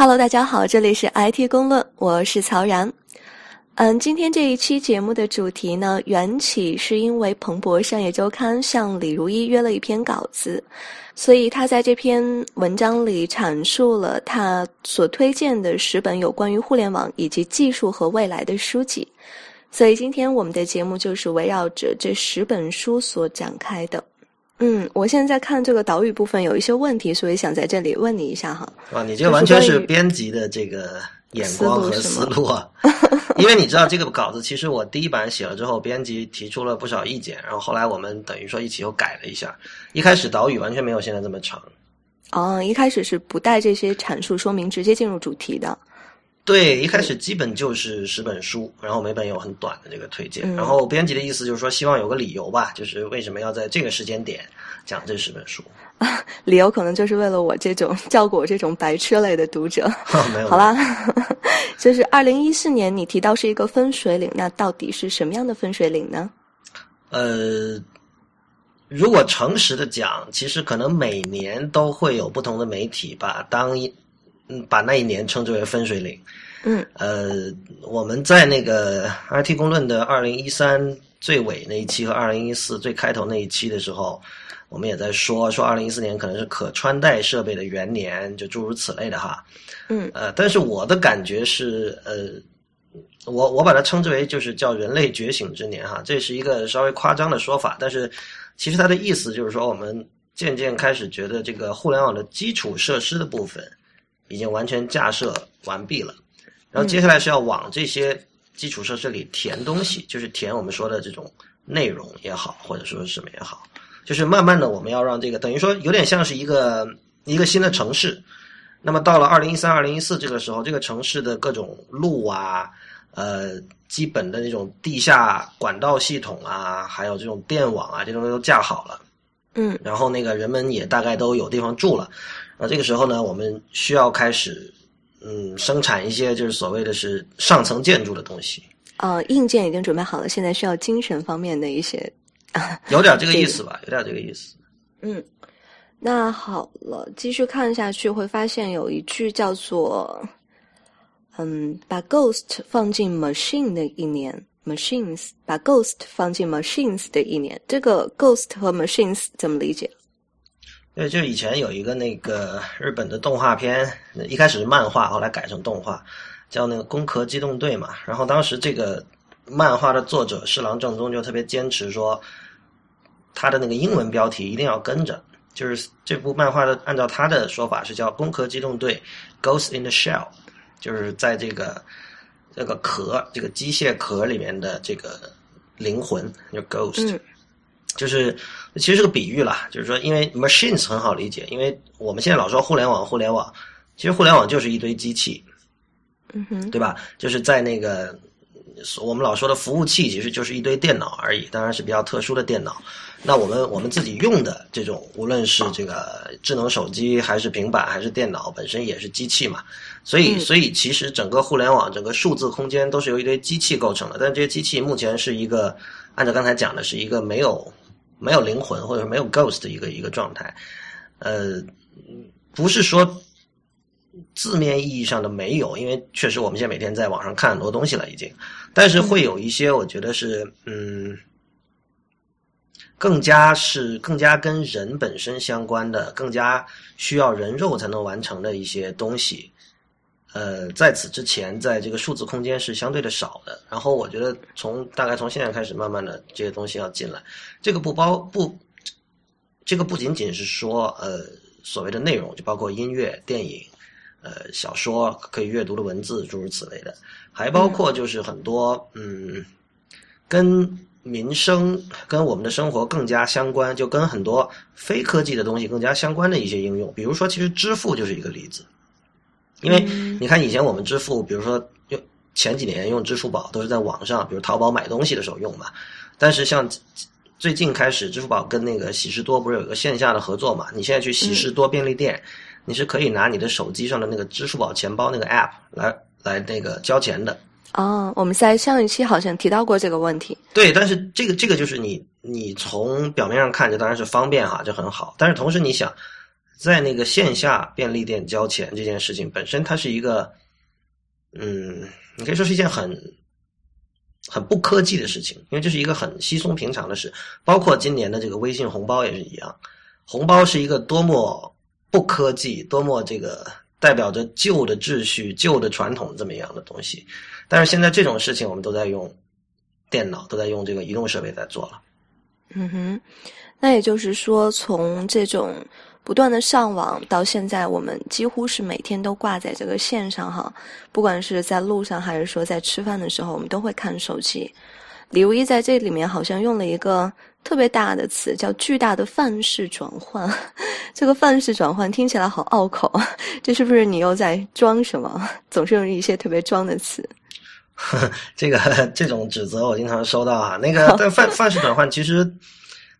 Hello，大家好，这里是 IT 公论，我是曹然。嗯，今天这一期节目的主题呢，缘起是因为彭博商业周刊向李如一约了一篇稿子，所以他在这篇文章里阐述了他所推荐的十本有关于互联网以及技术和未来的书籍，所以今天我们的节目就是围绕着这十本书所展开的。嗯，我现在在看这个岛屿部分有一些问题，所以想在这里问你一下哈。啊，你这完全是编辑的这个眼光和思路啊，因为你知道这个稿子，其实我第一版写了之后，编辑提出了不少意见，然后后来我们等于说一起又改了一下。一开始岛屿完全没有现在这么长。哦，一开始是不带这些阐述说明，直接进入主题的。对，一开始基本就是十本书，然后每本有很短的这个推荐。然后编辑的意思就是说，希望有个理由吧，就是为什么要在这个时间点讲这十本书？理由可能就是为了我这种 照顾我这种白痴类的读者。没有，好啦，就是二零一四年你提到是一个分水岭，那到底是什么样的分水岭呢？呃，如果诚实的讲，其实可能每年都会有不同的媒体把当一。嗯，把那一年称之为分水岭。嗯，呃，我们在那个 IT 公论的二零一三最尾那一期和二零一四最开头那一期的时候，我们也在说说二零一四年可能是可穿戴设备的元年，就诸如此类的哈。嗯，呃，但是我的感觉是，呃，我我把它称之为就是叫人类觉醒之年哈，这是一个稍微夸张的说法，但是其实它的意思就是说，我们渐渐开始觉得这个互联网的基础设施的部分。已经完全架设完毕了，然后接下来是要往这些基础设施里填东西，就是填我们说的这种内容也好，或者说是什么也好，就是慢慢的我们要让这个等于说有点像是一个一个新的城市。那么到了二零一三、二零一四这个时候，这个城市的各种路啊，呃，基本的那种地下管道系统啊，还有这种电网啊，这东西都架好了。嗯，然后那个人们也大概都有地方住了。那这个时候呢，我们需要开始，嗯，生产一些就是所谓的是上层建筑的东西。呃，硬件已经准备好了，现在需要精神方面的一些。有点这个意思吧，有点这个意思。嗯，那好了，继续看下去会发现有一句叫做“嗯，把 ghost 放进 machine 的一年，machines 把 ghost 放进 machines 的一年”，这个 ghost 和 machines 怎么理解？对，就以前有一个那个日本的动画片，一开始是漫画，后来改成动画，叫那个《攻壳机动队》嘛。然后当时这个漫画的作者侍郎正宗就特别坚持说，他的那个英文标题一定要跟着，就是这部漫画的按照他的说法是叫《攻壳机动队》，Ghost in the Shell，就是在这个这个壳这个机械壳里面的这个灵魂，就 Ghost。就是其实是个比喻啦，就是说，因为 machines 很好理解，因为我们现在老说互联网，互联网，其实互联网就是一堆机器，嗯哼，对吧？就是在那个我们老说的服务器，其实就是一堆电脑而已，当然是比较特殊的电脑。那我们我们自己用的这种，无论是这个智能手机，还是平板，还是电脑，本身也是机器嘛。所以，所以其实整个互联网，整个数字空间都是由一堆机器构成的。但这些机器目前是一个，按照刚才讲的，是一个没有。没有灵魂，或者说没有 ghost 的一个一个状态，呃，不是说字面意义上的没有，因为确实我们现在每天在网上看很多东西了，已经，但是会有一些我觉得是嗯，更加是更加跟人本身相关的，更加需要人肉才能完成的一些东西。呃，在此之前，在这个数字空间是相对的少的。然后我觉得，从大概从现在开始，慢慢的这些东西要进来。这个不包不，这个不仅仅是说呃所谓的内容，就包括音乐、电影、呃小说可以阅读的文字，诸如此类的，还包括就是很多嗯跟民生、跟我们的生活更加相关，就跟很多非科技的东西更加相关的一些应用。比如说，其实支付就是一个例子。因为你看，以前我们支付，比如说用前几年用支付宝，都是在网上，比如淘宝买东西的时候用嘛。但是像最近开始，支付宝跟那个喜事多不是有一个线下的合作嘛？你现在去喜事多便利店，你是可以拿你的手机上的那个支付宝钱包那个 app 来来那个交钱的。哦，我们在上一期好像提到过这个问题。对，但是这个这个就是你你从表面上看，这当然是方便哈，这很好。但是同时你想。在那个线下便利店交钱这件事情本身，它是一个，嗯，你可以说是一件很很不科技的事情，因为这是一个很稀松平常的事。包括今年的这个微信红包也是一样，红包是一个多么不科技、多么这个代表着旧的秩序、旧的传统这么一样的东西。但是现在这种事情，我们都在用电脑，都在用这个移动设备在做了。嗯哼，那也就是说，从这种不断的上网到现在，我们几乎是每天都挂在这个线上哈。不管是在路上，还是说在吃饭的时候，我们都会看手机。李如一在这里面好像用了一个特别大的词，叫“巨大的范式转换”。这个范式转换听起来好拗口，这是不是你又在装什么？总是用一些特别装的词。这个这种指责我经常收到啊。那个但范范式转换其实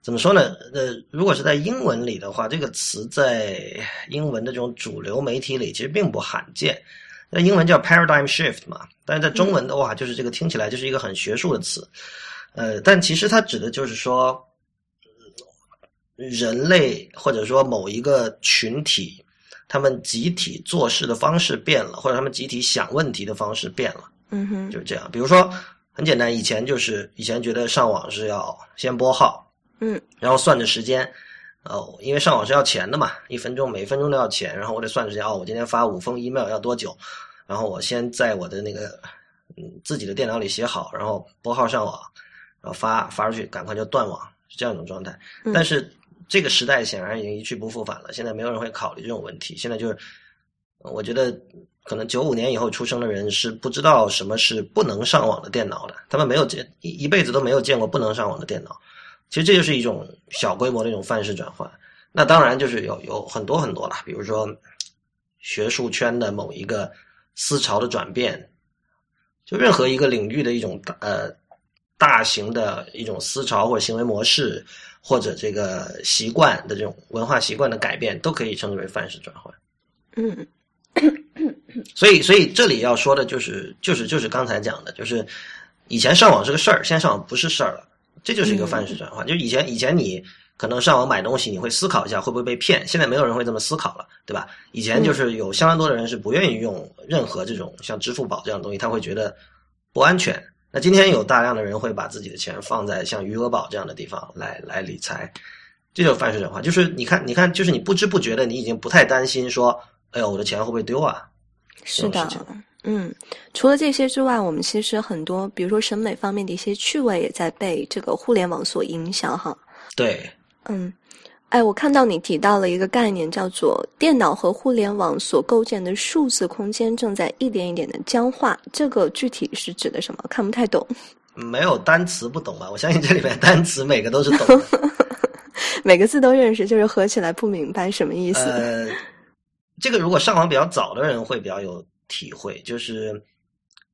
怎么说呢？呃，如果是在英文里的话，这个词在英文的这种主流媒体里其实并不罕见。那英文叫 paradigm shift 嘛，但是在中文的话，就是这个听起来就是一个很学术的词。呃，但其实它指的就是说，人类或者说某一个群体，他们集体做事的方式变了，或者他们集体想问题的方式变了。嗯哼，就是这样。比如说，很简单，以前就是以前觉得上网是要先拨号，嗯，然后算着时间，哦，因为上网是要钱的嘛，一分钟每分钟都要钱，然后我得算时间，哦，我今天发五封 email 要多久，然后我先在我的那个嗯自己的电脑里写好，然后拨号上网，然后发发出去，赶快就断网，是这样一种状态。但是这个时代显然已经一去不复返了，现在没有人会考虑这种问题。现在就是，我觉得。可能九五年以后出生的人是不知道什么是不能上网的电脑的，他们没有见一一辈子都没有见过不能上网的电脑。其实这就是一种小规模的一种范式转换。那当然就是有有很多很多了，比如说学术圈的某一个思潮的转变，就任何一个领域的一种呃大型的一种思潮或者行为模式或者这个习惯的这种文化习惯的改变，都可以称之为范式转换。嗯。所以，所以这里要说的就是，就是就是刚才讲的，就是以前上网是个事儿，现在上网不是事儿了，这就是一个范式转换。就是以前，以前你可能上网买东西，你会思考一下会不会被骗，现在没有人会这么思考了，对吧？以前就是有相当多的人是不愿意用任何这种像支付宝这样的东西，他会觉得不安全。那今天有大量的人会把自己的钱放在像余额宝这样的地方来来理财，这就是范式转换。就是你看，你看，就是你不知不觉的，你已经不太担心说。哎呦，我的钱会不会丢啊？是的，嗯，除了这些之外，我们其实很多，比如说审美方面的一些趣味，也在被这个互联网所影响，哈。对，嗯，哎，我看到你提到了一个概念，叫做电脑和互联网所构建的数字空间正在一点一点的僵化。这个具体是指的什么？看不太懂。没有单词不懂吧？我相信这里面单词每个都是懂，每个字都认识，就是合起来不明白什么意思。呃。这个如果上网比较早的人会比较有体会，就是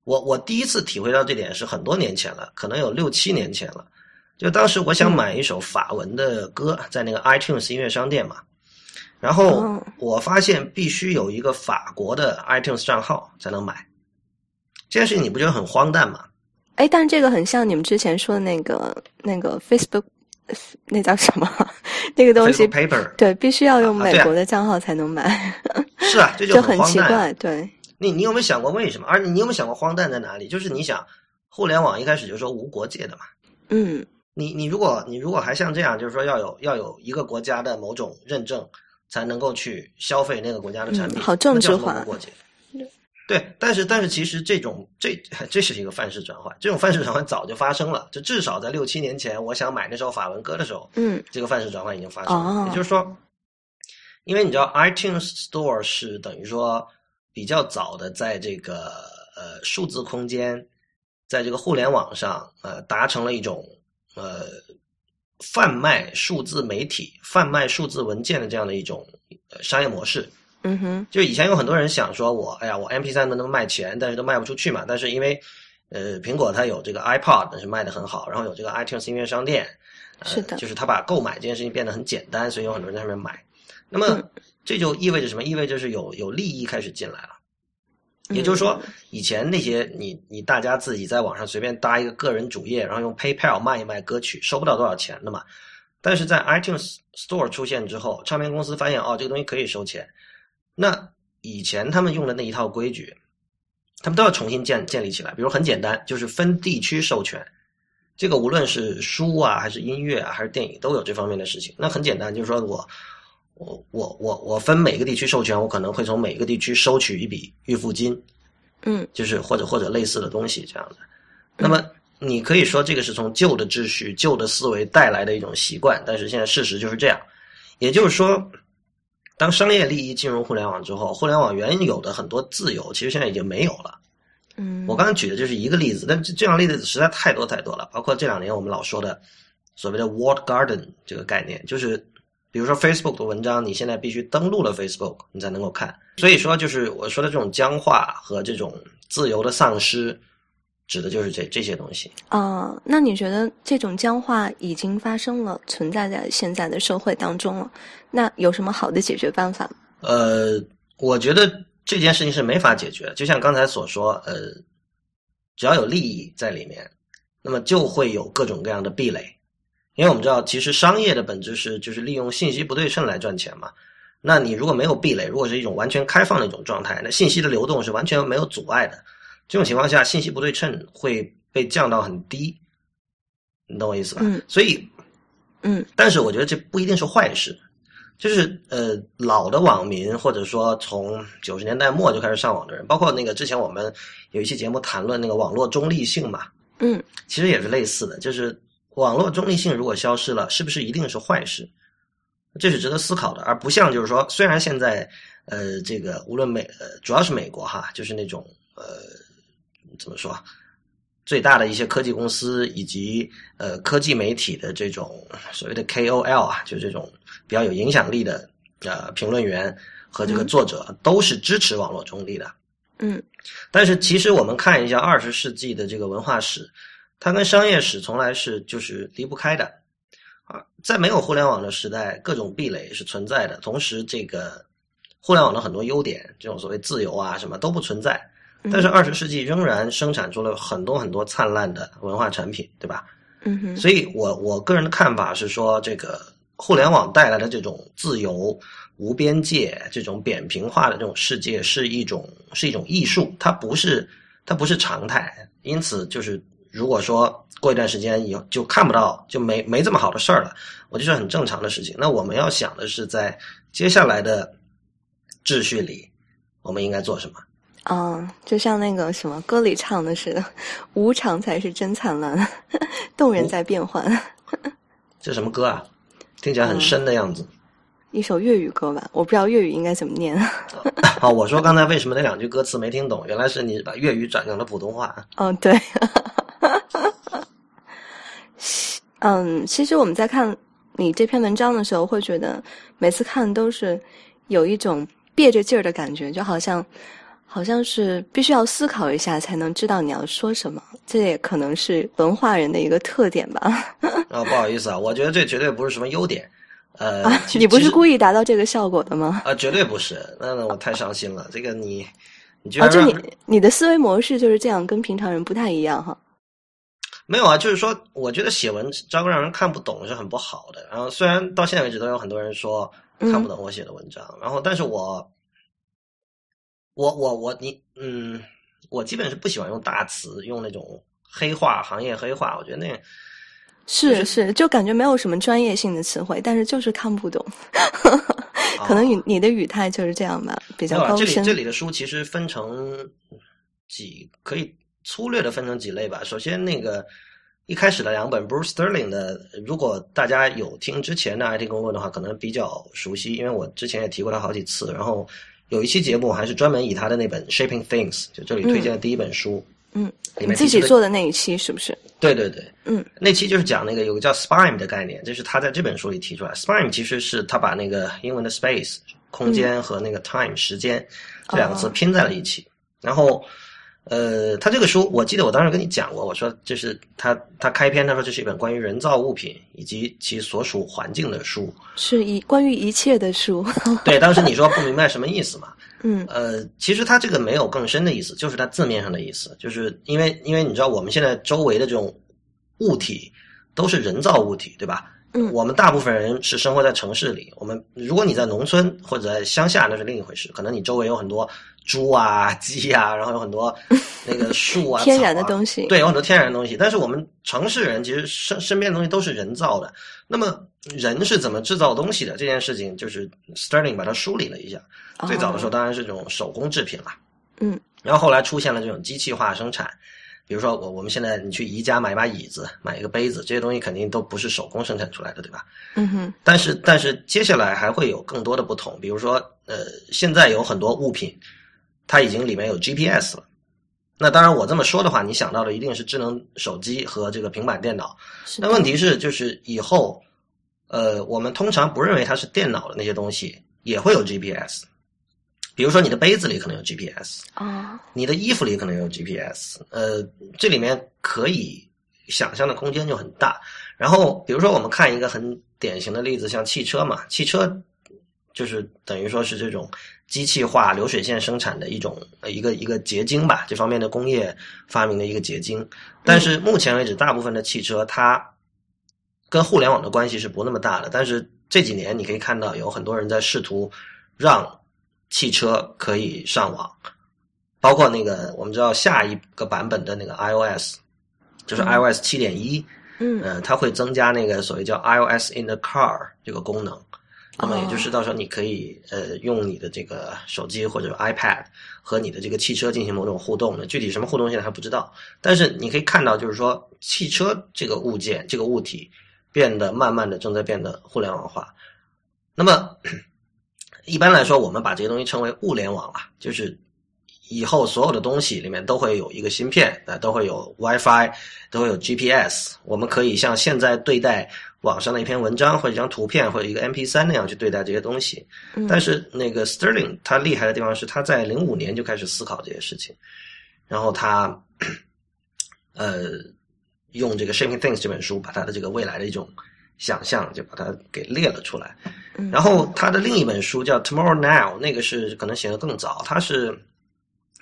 我我第一次体会到这点是很多年前了，可能有六七年前了。就当时我想买一首法文的歌，在那个 iTunes 音乐商店嘛，然后我发现必须有一个法国的 iTunes 账号才能买。这件事情你不觉得很荒诞吗？哎，但这个很像你们之前说的那个那个 Facebook。那叫什么？那个东西，paper，对，必须要用美国的账号才能买。是啊，这就很奇怪。对，你你有没有想过为什么？而你有没有想过荒诞在哪里？就是你想，互联网一开始就说无国界的嘛。嗯。你你如果你如果还像这样，就是说要有要有一个国家的某种认证，才能够去消费那个国家的产品，好政治化。对，但是但是其实这种这这是一个范式转换，这种范式转换早就发生了，就至少在六七年前，我想买那首法文歌的时候，嗯，这个范式转换已经发生了。也就是说，因为你知道，iTunes Store 是等于说比较早的在这个呃数字空间，在这个互联网上呃达成了一种呃贩卖数字媒体、贩卖数字文件的这样的一种商业模式。嗯哼，就以前有很多人想说，我哎呀，我 M P 三能不能卖钱，但是都卖不出去嘛。但是因为，呃，苹果它有这个 iPod，是卖的很好，然后有这个 iTunes 音乐商店，是的，就是它把购买这件事情变得很简单，所以有很多人在上面买。那么这就意味着什么？意味着是有有利益开始进来了。也就是说，以前那些你你大家自己在网上随便搭一个个人主页，然后用 PayPal 卖一卖歌曲，收不到多少钱的嘛。但是在 iTunes Store 出现之后，唱片公司发现哦，这个东西可以收钱。那以前他们用的那一套规矩，他们都要重新建建立起来。比如很简单，就是分地区授权。这个无论是书啊，还是音乐啊，还是电影，都有这方面的事情。那很简单，就是说我我我我我分每个地区授权，我可能会从每个地区收取一笔预付金，嗯，就是或者或者类似的东西这样的。那么你可以说这个是从旧的秩序、旧的思维带来的一种习惯，但是现在事实就是这样。也就是说，当商业利益进入互联网之后，互联网原有的很多自由，其实现在已经没有了。嗯，我刚刚举的就是一个例子，但这这样例子实在太多太多了。包括这两年我们老说的所谓的 “walled garden” 这个概念，就是比如说 Facebook 的文章，你现在必须登录了 Facebook，你才能够看。所以说，就是我说的这种僵化和这种自由的丧失，指的就是这这些东西。啊，那你觉得这种僵化已经发生了，存在在现在的社会当中了？那有什么好的解决办法？呃，我觉得。这件事情是没法解决，就像刚才所说，呃，只要有利益在里面，那么就会有各种各样的壁垒。因为我们知道，其实商业的本质是就是利用信息不对称来赚钱嘛。那你如果没有壁垒，如果是一种完全开放的一种状态，那信息的流动是完全没有阻碍的。这种情况下，信息不对称会被降到很低，你懂我意思吧？嗯。所以，嗯，但是我觉得这不一定是坏事。就是呃，老的网民或者说从九十年代末就开始上网的人，包括那个之前我们有一期节目谈论那个网络中立性嘛，嗯，其实也是类似的，就是网络中立性如果消失了，是不是一定是坏事？这是值得思考的，而不像就是说，虽然现在呃，这个无论美呃，主要是美国哈，就是那种呃，怎么说？最大的一些科技公司以及呃科技媒体的这种所谓的 KOL 啊，就这种比较有影响力的呃评论员和这个作者都是支持网络中立的。嗯，但是其实我们看一下二十世纪的这个文化史，它跟商业史从来是就是离不开的啊。在没有互联网的时代，各种壁垒是存在的，同时这个互联网的很多优点，这种所谓自由啊什么都不存在。但是二十世纪仍然生产出了很多很多灿烂的文化产品，对吧？嗯哼。所以我我个人的看法是说，这个互联网带来的这种自由、无边界、这种扁平化的这种世界是一种是一种艺术，它不是它不是常态。因此，就是如果说过一段时间以后就看不到，就没没这么好的事儿了，我觉得是很正常的事情。那我们要想的是，在接下来的秩序里，我们应该做什么？啊，就像那个什么歌里唱的似的，无常才是真灿烂，动人在变幻。这什么歌啊？听起来很深的样子。一首粤语歌吧，我不知道粤语应该怎么念。好，我说刚才为什么那两句歌词没听懂？原来是你把粤语转成了普通话。哦，对。嗯，其实我们在看你这篇文章的时候，会觉得每次看都是有一种憋着劲儿的感觉，就好像。好像是必须要思考一下才能知道你要说什么，这也可能是文化人的一个特点吧。啊，不好意思啊，我觉得这绝对不是什么优点。呃，你不是故意达到这个效果的吗？啊，绝对不是。那那我太伤心了。这个你，你居然就你你的思维模式就是这样，跟平常人不太一样哈。没有啊，就是说，我觉得写文章让人看不懂是很不好的。然后，虽然到现在为止都有很多人说看不懂我写的文章，然后，但是我。我我我你嗯，我基本是不喜欢用大词，用那种黑话、行业黑话。我觉得那是是，就感觉没有什么专业性的词汇，但是就是看不懂。可能你你的语态就是这样吧，比较高深。这里这里的书其实分成几，可以粗略的分成几类吧。首先，那个一开始的两本 Bruce Sterling 的，如果大家有听之前的 IT 公论的话，可能比较熟悉，因为我之前也提过他好几次。然后。有一期节目还是专门以他的那本《Shaping Things》，就这里推荐的第一本书。嗯，你自己做的那一期是不是？对对对，嗯，那期就是讲那个有个叫 Spime 的概念，这是他在这本书里提出来。Spime 其实是他把那个英文的 space 空间和那个 time 时间这两个词拼在了一起，然后。呃，他这个书，我记得我当时跟你讲过，我说这是他他开篇他说这是一本关于人造物品以及其所属环境的书，是一关于一切的书。对，当时你说不明白什么意思嘛？嗯，呃，其实他这个没有更深的意思，就是他字面上的意思，就是因为因为你知道我们现在周围的这种物体都是人造物体，对吧？嗯我们大部分人是生活在城市里，我们如果你在农村或者在乡下，那是另一回事。可能你周围有很多猪啊、鸡啊，然后有很多那个树啊、天然的东西对，有很多天然的东西。但是我们城市人其实身身边的东西都是人造的。那么人是怎么制造东西的这件事情，就是 Sterling 把它梳理了一下。最早的时候当然是这种手工制品了，嗯，然后后来出现了这种机器化生产。比如说我我们现在你去宜家买一把椅子，买一个杯子，这些东西肯定都不是手工生产出来的，对吧？嗯哼，但是但是接下来还会有更多的不同，比如说呃，现在有很多物品，它已经里面有 GPS 了。那当然，我这么说的话，你想到的一定是智能手机和这个平板电脑。那问题是，就是以后，呃，我们通常不认为它是电脑的那些东西也会有 GPS。比如说，你的杯子里可能有 GPS，啊，你的衣服里可能有 GPS，呃，这里面可以想象的空间就很大。然后，比如说我们看一个很典型的例子，像汽车嘛，汽车就是等于说是这种机器化流水线生产的一种呃一个一个结晶吧，这方面的工业发明的一个结晶。但是目前为止，大部分的汽车它跟互联网的关系是不那么大的。但是这几年你可以看到有很多人在试图让汽车可以上网，包括那个我们知道下一个版本的那个 iOS，就是嗯 iOS 七点一，嗯呃，它会增加那个所谓叫 iOS in the car 这个功能。那么也就是到时候你可以呃用你的这个手机或者 iPad 和你的这个汽车进行某种互动的，具体什么互动现在还不知道。但是你可以看到，就是说汽车这个物件这个物体变得慢慢的正在变得互联网化。那么一般来说，我们把这些东西称为物联网了，就是以后所有的东西里面都会有一个芯片，呃，都会有 WiFi，都会有 GPS。我们可以像现在对待网上的一篇文章或者一张图片或者一个 M P 三那样去对待这些东西。嗯但是那个 Sterling 他厉害的地方是他在零五年就开始思考这些事情，然后他呃用这个《Shaping Things》这本书把他的这个未来的一种想象就把它给列了出来。嗯然后他的另一本书叫《Tomorrow Now》，那个是可能写的更早，他是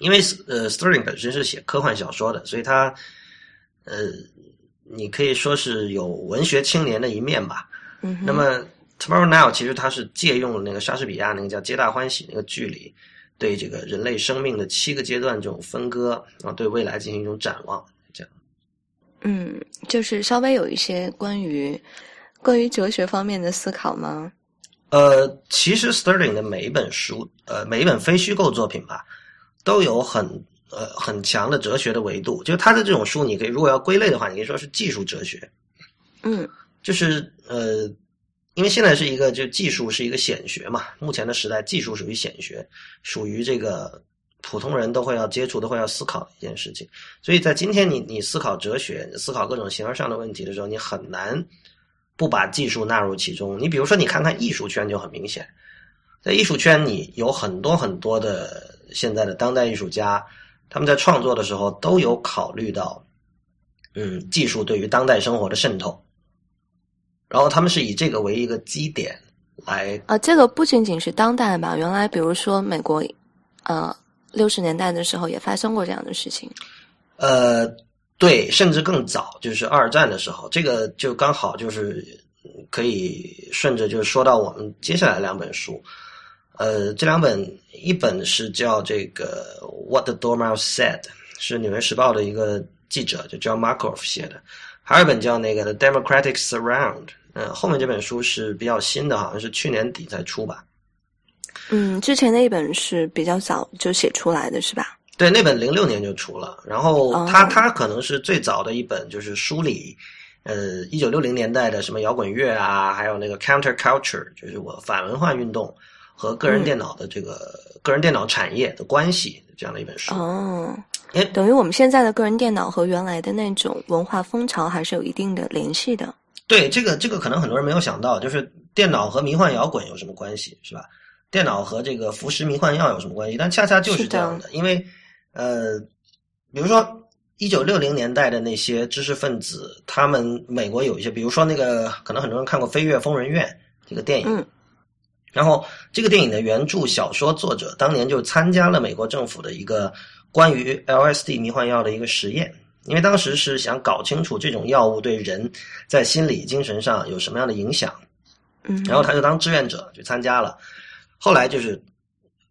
因为呃 Sterling 本身是写科幻小说的，所以他呃你可以说是有文学青年的一面吧。嗯那么《Tomorrow Now》其实它是借用了那个莎士比亚那个叫《皆大欢喜》那个剧里对这个人类生命的七个阶段这种分割，啊对未来进行一种展望，这样。嗯，就是稍微有一些关于关于哲学方面的思考吗？呃，其实 Sterling 的每一本书，呃，每一本非虚构作品吧，都有很呃很强的哲学的维度。就是他的这种书，你可以如果要归类的话，你可以说是技术哲学。嗯就是呃，因为现在是一个就技术是一个显学嘛，目前的时代技术属于显学，属于这个普通人都会要接触、都会要思考的一件事情。所以在今天你你思考哲学、思考各种形而上的问题的时候，你很难不把技术纳入其中。你比如说，你看看艺术圈就很明显，在艺术圈你有很多很多的现在的当代艺术家，他们在创作的时候都有考虑到，嗯，技术对于当代生活的渗透。然后他们是以这个为一个基点来，啊，这个不仅仅是当代吧，原来比如说美国，呃，六十年代的时候也发生过这样的事情。呃，对，甚至更早，就是二战的时候，这个就刚好就是可以顺着就是说到我们接下来两本书，呃，这两本一本是叫这个《What the Dormouse Said》，是《纽约时报》的一个记者就 John Markoff 写的，还有一本叫那个《The Democratic Surround》，嗯，后面这本书是比较新的，好像是去年底才出吧。嗯，之前那一本是比较早就写出来的，是吧？对，那本零六年就出了，然后哦它它可能是最早的一本，就是梳理，呃，一九六零年代的什么摇滚乐啊，还有那个 counter culture，就是我反文化运动和个人电脑的这个、个人电脑产业的关系这样的一本书。哦，哎等于我们现在的个人电脑和原来的那种文化风潮还是有一定的联系的。对，这个这个可能很多人没有想到，就是电脑和迷幻摇滚有什么关系，是吧？电脑和这个服食迷幻药有什么关系？但恰恰就是这样的，因为呃，比如说一九六零年代的那些知识分子，他们美国有一些，比如说那个可能很多人看过《飞跃疯人院》这个电影，嗯然后这个电影的原著小说作者当年就参加了美国政府的一个关于 LSD 迷幻药的一个实验，因为当时是想搞清楚这种药物对人在心理、精神上有什么样的影响。嗯，然后他就当志愿者去参加了。后来就是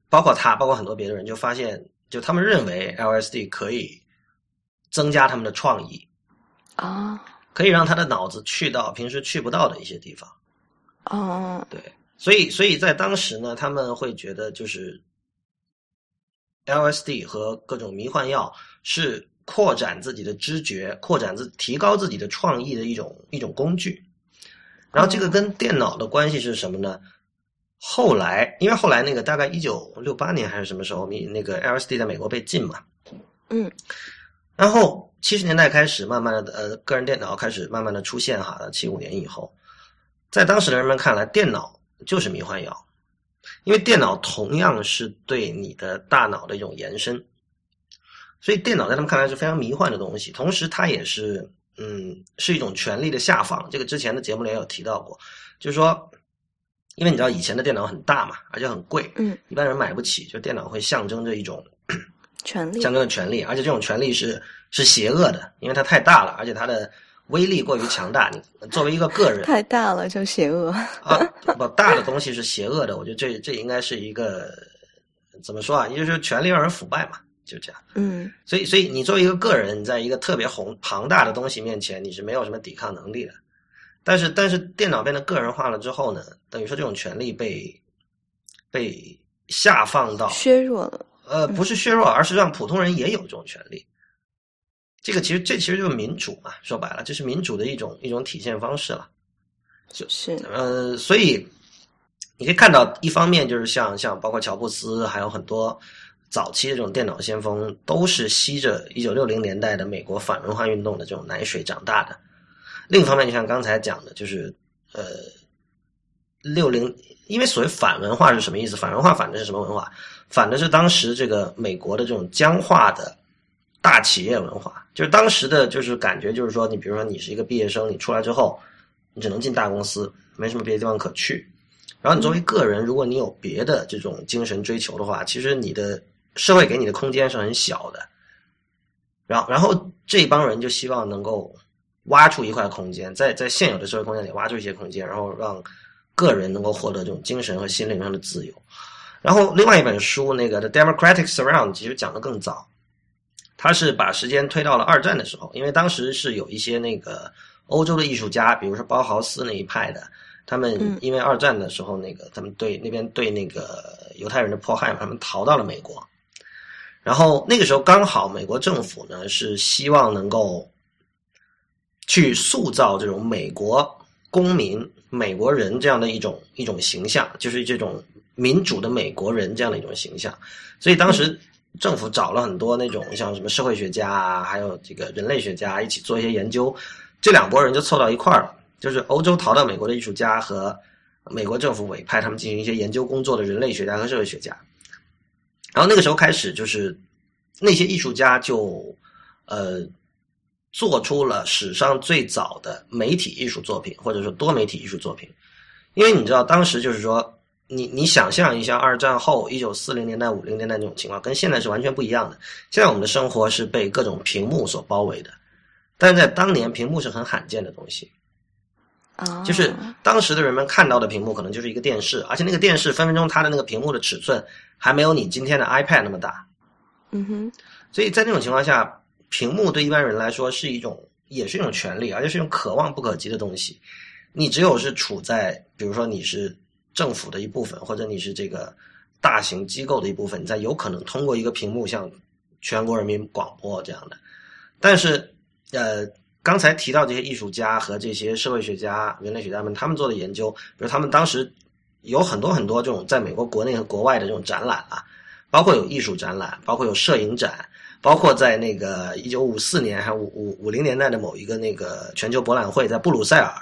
包括他，包括很多别的人，就发现，就他们认为 LSD 可以增加他们的创意，啊，可以让他的脑子去到平时去不到的一些地方。哦，对，所以所以在当时呢，他们会觉得就是 LSD 和各种迷幻药是扩展自己的知觉、扩展自提高自己的创意的一种一种工具。然后这个跟电脑的关系是什么呢？后来，因为后来那个大概一九六八年还是什么时候，你那个 LSD 在美国被禁嘛，嗯然后七十年代开始，慢慢的呃，个人电脑开始慢慢的出现哈，七五年以后，在当时的人们看来，电脑就是迷幻药，因为电脑同样是对你的大脑的一种延伸，所以电脑在他们看来是非常迷幻的东西，同时它也是嗯是一种权力的下放，这个之前的节目里也有提到过，就是说，因为你知道以前的电脑很大嘛，而且很贵，嗯，一般人买不起，就电脑会象征着一种权力象征着权利，而且这种权利是是邪恶的，因为它太大了，而且它的威力过于强大。你作为一个个人太大了就邪恶。啊，不大的东西是邪恶的，我觉得这这应该是一个怎么说啊？也就是权力让人腐败嘛，就这样。嗯所以，所以你作为一个个人，你在一个特别宏庞大的东西面前，你是没有什么抵抗能力的。但是，但是电脑变得个人化了之后呢，等于说这种权利被被下放到削弱了。呃，不是削弱，而是让普通人也有这种权利。这个其实这其实就是民主嘛，说白了，这是民主的一种一种体现方式了。就是呃，所以你可以看到，一方面就是像像包括乔布斯，还有很多早期的这种电脑先锋，都是吸着一九六零年代的美国反文化运动的这种奶水长大的。另一方面，就像刚才讲的，就是呃，六零，因为所谓反文化是什么意思？反文化反的是什么文化？反的是当时这个美国的这种僵化的大企业文化，就是当时的就是感觉就是说，你比如说你是一个毕业生，你出来之后，你只能进大公司，没什么别的地方可去。然后你作为个人，如果你有别的这种精神追求的话，其实你的社会给你的空间是很小的。然后，然后这帮人就希望能够挖出一块空间，在在现有的社会空间里挖出一些空间，然后让个人能够获得这种精神和心灵上的自由。然后，另外一本书那个《The Democratic Surround》其实讲的更早，他是把时间推到了二战的时候，因为当时是有一些那个欧洲的艺术家，比如说包豪斯那一派的，他们嗯因为二战的时候，那个他们对那边对那个犹太人的迫害嘛，他们逃到了美国。然后那个时候刚好美国政府呢是希望能够去塑造这种美国公民、美国人这样的一种一种形象，就是这种民主的美国人这样的一种形象。所以当时政府找了很多那种像什么社会学家啊，还有这个人类学家一起做一些研究，这两拨人就凑到一块儿了，就是欧洲逃到美国的艺术家和美国政府委派他们进行一些研究工作的人类学家和社会学家。然后那个时候开始，就是那些艺术家就呃做出了史上最早的媒体艺术作品，或者说多媒体艺术作品。因为你知道，当时就是说，你你想象一下，二战后一九四零年代、五零年代那种情况，跟现在是完全不一样的。现在我们的生活是被各种屏幕所包围的，但是在当年，屏幕是很罕见的东西。啊，就是当时的人们看到的屏幕可能就是一个电视，而且那个电视分分钟它的那个屏幕的尺寸还没有你今天的 iPad 那么大。嗯哼，所以在那种情况下，屏幕对一般人来说是一种，也是一种权利，而且是一种可望不可及的东西。你只有是处在，比如说你是政府的一部分，或者你是这个大型机构的一部分，你才有可能通过一个屏幕向全国人民广播这样的。但是，呃，刚才提到这些艺术家和这些社会学家、人类学家们，他们做的研究，比如他们当时有很多很多这种在美国国内和国外的这种展览啊，包括有艺术展览，包括有摄影展，包括在那个一九五四年还五五五零年代的某一个那个全球博览会，在布鲁塞尔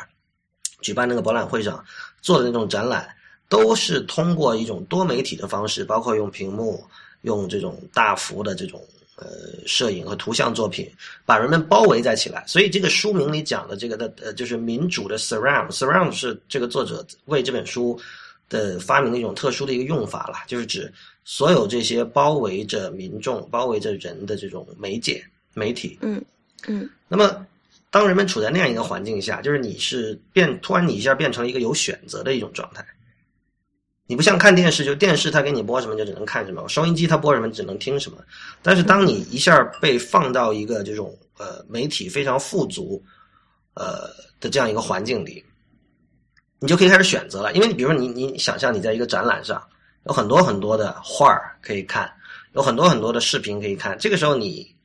举办那个博览会上做的那种展览，都是通过一种多媒体的方式，包括用屏幕、用这种大幅的这种呃摄影和图像作品，把人们包围在起来。所以这个书名里讲的这个的呃，就是民主的 surround，surround 是这个作者为这本书的发明的一种特殊的一个用法了，就是指所有这些包围着民众、包围着人的这种媒介媒体。嗯，嗯那么，当人们处在那样一个环境下，就是你是变突然你一下变成了一个有选择的一种状态。你不像看电视，就电视它给你播什么就只能看什么，收音机它播什么只能听什么。但是当你一下被放到一个这种呃媒体非常富足呃的这样一个环境里，你就可以开始选择了。因为你比如说你你想象你在一个展览上，有很多很多的画儿可以看，有很多很多的视频可以看。这个时候你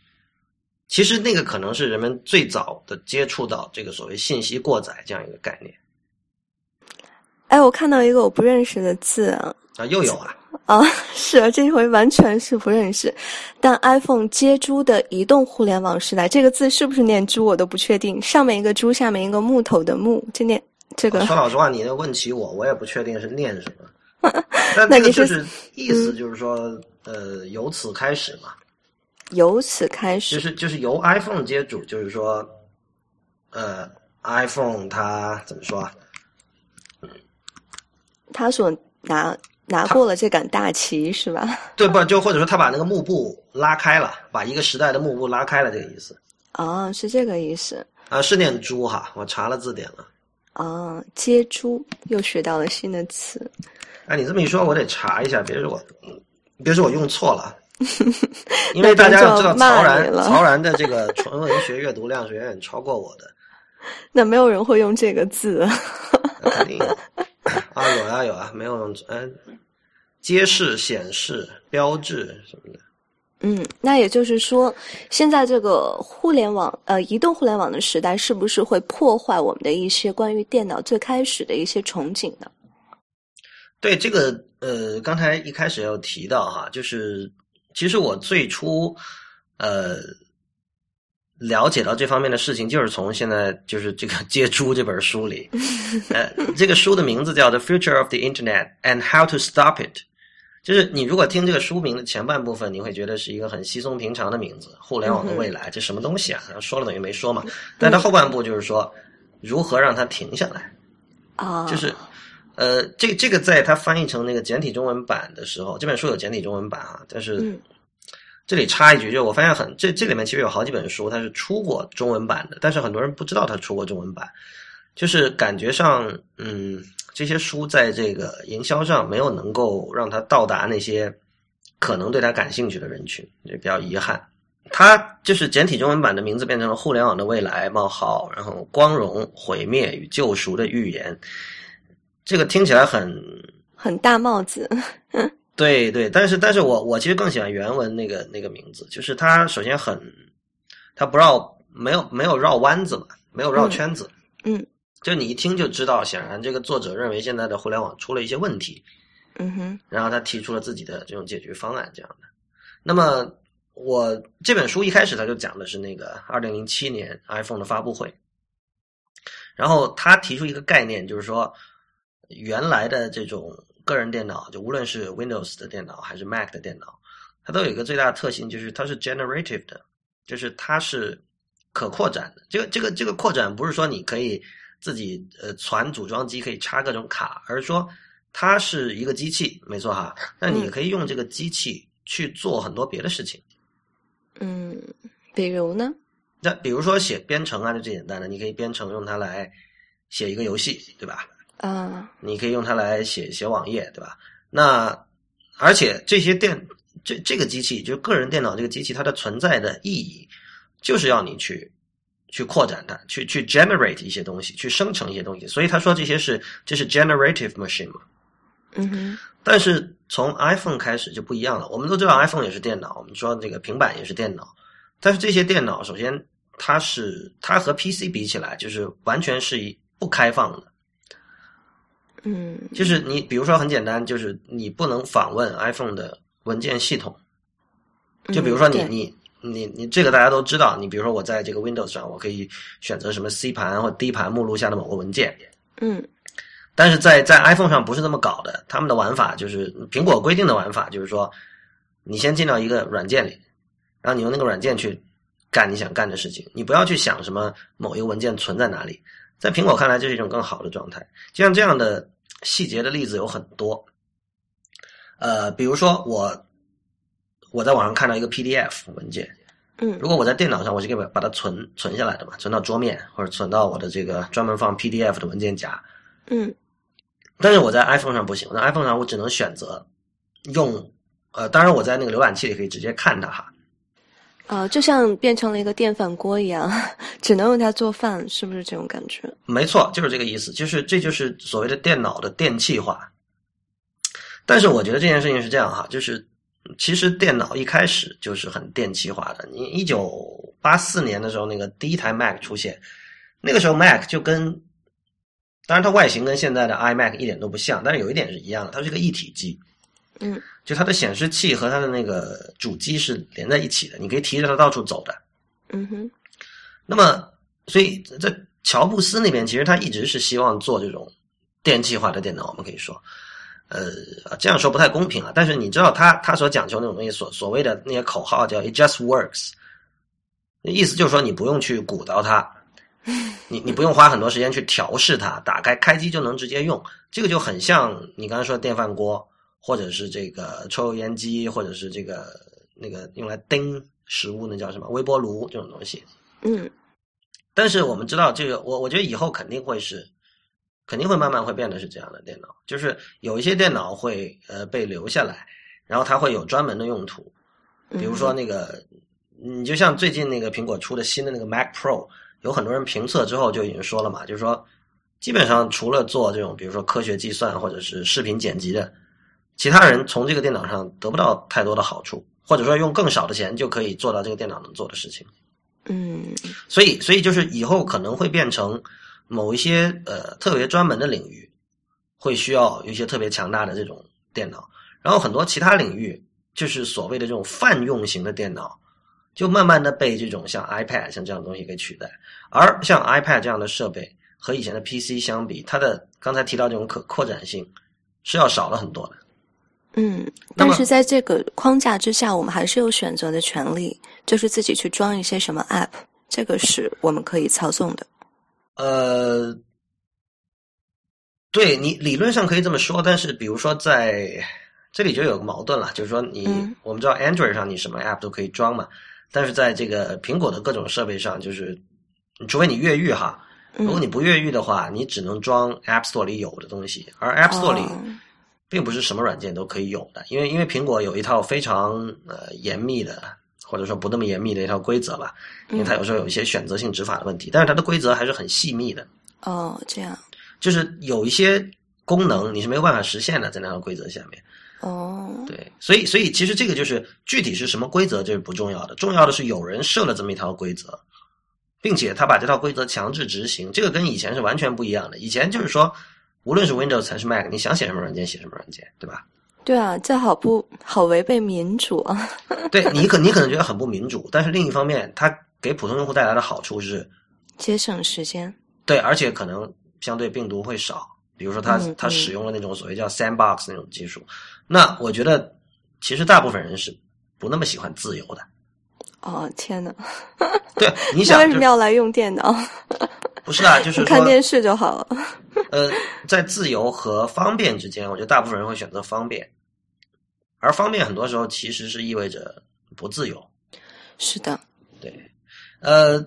其实那个可能是人们最早的接触到这个所谓信息过载这样一个概念哎，我看到一个我不认识的字啊，啊，又有啊，啊，是啊，这回完全是不认识。但 iPhone 接猪的移动互联网时代，这个字是不是念猪我都不确定，上面一个猪，下面一个木头的木，这念这个说老实话，你问起我，我也不确定是念什么。但那你这个就是是意思就是说，呃，由此开始嘛，由此开始就，是就是由 iPhone 接主，就是说，呃，iPhone 它怎么说啊？他所拿拿过了这杆大旗是吧？对不？就或者说他把那个幕布拉开了，把一个时代的幕布拉开了，这个意思啊，是这个意思啊，是念猪哈，我查了字典了。啊，接猪又学到了新的词。哎，你这么一说，我得查一下，别说我，别说我用错了。因为大家要知道，曹然 曹然的这个纯文学阅读量是远远超过我的，那没有人会用这个字，那肯定有啊，有啊有啊，没有用嗯，揭示、显示、标志什么的。嗯，那也就是说，现在这个互联网呃移动互联网的时代，是不是会破坏我们的一些关于电脑最开始的一些憧憬呢？对这个呃，刚才一开始有提到哈，就是其实我最初呃了解到这方面的事情，就是从现在就是这个《借猪》这本书里，呃，这个书的名字叫《The Future of the Internet and How to Stop It》。就是你如果听这个书名的前半部分，你会觉得是一个很稀松平常的名字，互联网的未来，这什么东西啊？然后说了等于没说嘛。但它后半部就是说如何让它停下来。啊，就是，呃，这这个在它翻译成那个简体中文版的时候，这本书有简体中文版啊，但是嗯这里插一句，就我发现很这这里面其实有好几本书它是出过中文版的，但是很多人不知道它出过中文版，就是感觉上，嗯，这些书在这个营销上没有能够让它到达那些可能对它感兴趣的人群，这比较遗憾。它就是简体中文版的名字变成了《互联网的未来：冒号，然后光荣、毁灭与救赎的预言》。这个听起来很很大帽子，对对，但是但是我我其实更喜欢原文那个那个名字，就是它首先很，它不绕没有没有绕弯子嘛，没有绕圈子，嗯。就你一听就知道，显然这个作者认为现在的互联网出了一些问题，嗯哼，然后他提出了自己的这种解决方案，这样的。那么我这本书一开始他就讲的是那个二零零七年 iPhone 的发布会，然后他提出一个概念，就是说原来的这种个人电脑，就无论是 Windows 的电脑还是 Mac 的电脑，它都有一个最大的特性，就是它是 generative 的，就是它是可扩展的。这个这个这个扩展不是说你可以自己呃传组装机可以插各种卡，而是说它是一个机器，没错哈。那你嗯可以用这个机器去做很多别的事情。嗯，比如呢？那比如说写编程啊，就最简单的，你可以编程用它来写一个游戏，对吧？啊，你可以用它来写写网页，对吧？那而且这些电这这个机器，就是个人电脑这个机器，它的存在的意义，就是要你去去扩展它，去去 generate 一些东西，去生成一些东西。所以他说这些是这是 generative machine 嘛。嗯哼，但是从 iPhone 开始就不一样了。我们都知道 iPhone 也是电脑，我们说这个平板也是电脑，但是这些电脑首先它是它和 PC 比起来，就是完全是一不开放的。嗯就是你比如说很简单，就是你不能访问 iPhone 的文件系统。就比如说你嗯你你你这个大家都知道，你比如说我在这个 Windows 上，我可以选择什么 C 盘或 D 盘目录下的某个文件，嗯但是在在 iPhone 上不是这么搞的，他们的玩法就是苹果规定的玩法，就是说你先进到一个软件里，然后你用那个软件去干你想干的事情，你不要去想什么某一个文件存在哪里。在苹果看来，这是一种更好的状态。就像这样的细节的例子有很多，呃，比如说我我在网上看到一个 PDF 文件，嗯如果我在电脑上，我是可以把把它存存下来的嘛，存到桌面或者存到我的这个专门放 PDF 的文件夹。嗯但是我在 iPhone 上不行，我在 iPhone 上我只能选择用，呃，当然我在那个浏览器里可以直接看它哈。啊、就像变成了一个电饭锅一样，只能用它做饭，是不是这种感觉？没错，就是这个意思，就是这就是所谓的电脑的电气化。但是我觉得这件事情是这样哈，就是其实电脑一开始就是很电气化的。你一九八四年的时候，那个第一台 Mac 出现，那个时候 Mac 就跟，当然它外形跟现在的 iMac 一点都不像，但是有一点是一样的，它是个一体机。嗯就它的显示器和它的那个主机是连在一起的，你可以提着它到处走的。嗯哼那么，所以在乔布斯那边，其实他一直是希望做这种电气化的电脑。我们可以说，呃，这样说不太公平啊。但是你知道他他所讲求那种东西，所所谓的那些口号叫 “it just works”，意思就是说你不用去鼓捣它，你 你不用花很多时间去调试它，打开开机就能直接用。这个就很像你刚才说的电饭锅，或者是这个抽油烟机，或者是这个那个用来叮食物那叫什么微波炉这种东西。嗯。但是我们知道，这个我我觉得以后肯定会是，肯定会慢慢会变得是这样的电脑，就是有一些电脑会呃被留下来，然后它会有专门的用途，比如说那个，你就像最近那个苹果出的新的那个 Mac Pro，有很多人评测之后就已经说了嘛，就是说基本上除了做这种比如说科学计算或者是视频剪辑的，其他人从这个电脑上得不到太多的好处，或者说用更少的钱就可以做到这个电脑能做的事情。嗯所以，所以就是以后可能会变成某一些呃特别专门的领域，会需要一些特别强大的这种电脑，然后很多其他领域，就是所谓的这种泛用型的电脑，就慢慢的被这种像 iPad 像这样的东西给取代。而像 iPad 这样的设备和以前的 PC 相比，它的刚才提到这种可扩展性是要少了很多的。嗯，但是在这个框架之下，我们还是有选择的权利，就是自己去装一些什么 App，这个是我们可以操纵的。呃，对你理论上可以这么说，但是比如说在这里就有个矛盾了，就是说你、嗯我们知道 Android 上你什么 App 都可以装嘛，但是在这个苹果的各种设备上，就是除非你越狱哈，如果嗯，你不越狱的话，你只能装 App Store 里有的东西，而 App Store 里哦并不是什么软件都可以有的，因为因为苹果有一套非常呃严密的，或者说不那么严密的一套规则吧，因为它有时候有一些选择性执法的问题，但是它的规则还是很细密的。哦，这样就是有一些功能你是没有办法实现的，在那套规则下面。哦，对，所以所以其实这个就是具体是什么规则，这是不重要的，重要的是有人设了这么一套规则，并且他把这套规则强制执行，这个跟以前是完全不一样的。以前就是说，无论是 Windows 还是 Mac，你想写什么软件写什么软件，对吧？对啊，这好不好违背民主啊？对你可你可能觉得很不民主，但是另一方面，它给普通用户带来的好处是，节省时间。对，而且可能相对病毒会少。比如说它，它使用了那种所谓叫 sandbox 那种技术。那我觉得，其实大部分人是不那么喜欢自由的。哦，天哪！对，你想，就为什么要来用电脑？不是啊，就是，看电视就好了。呃，在自由和方便之间，我觉得大部分人会选择方便，而方便很多时候其实是意味着不自由。是的，对，呃，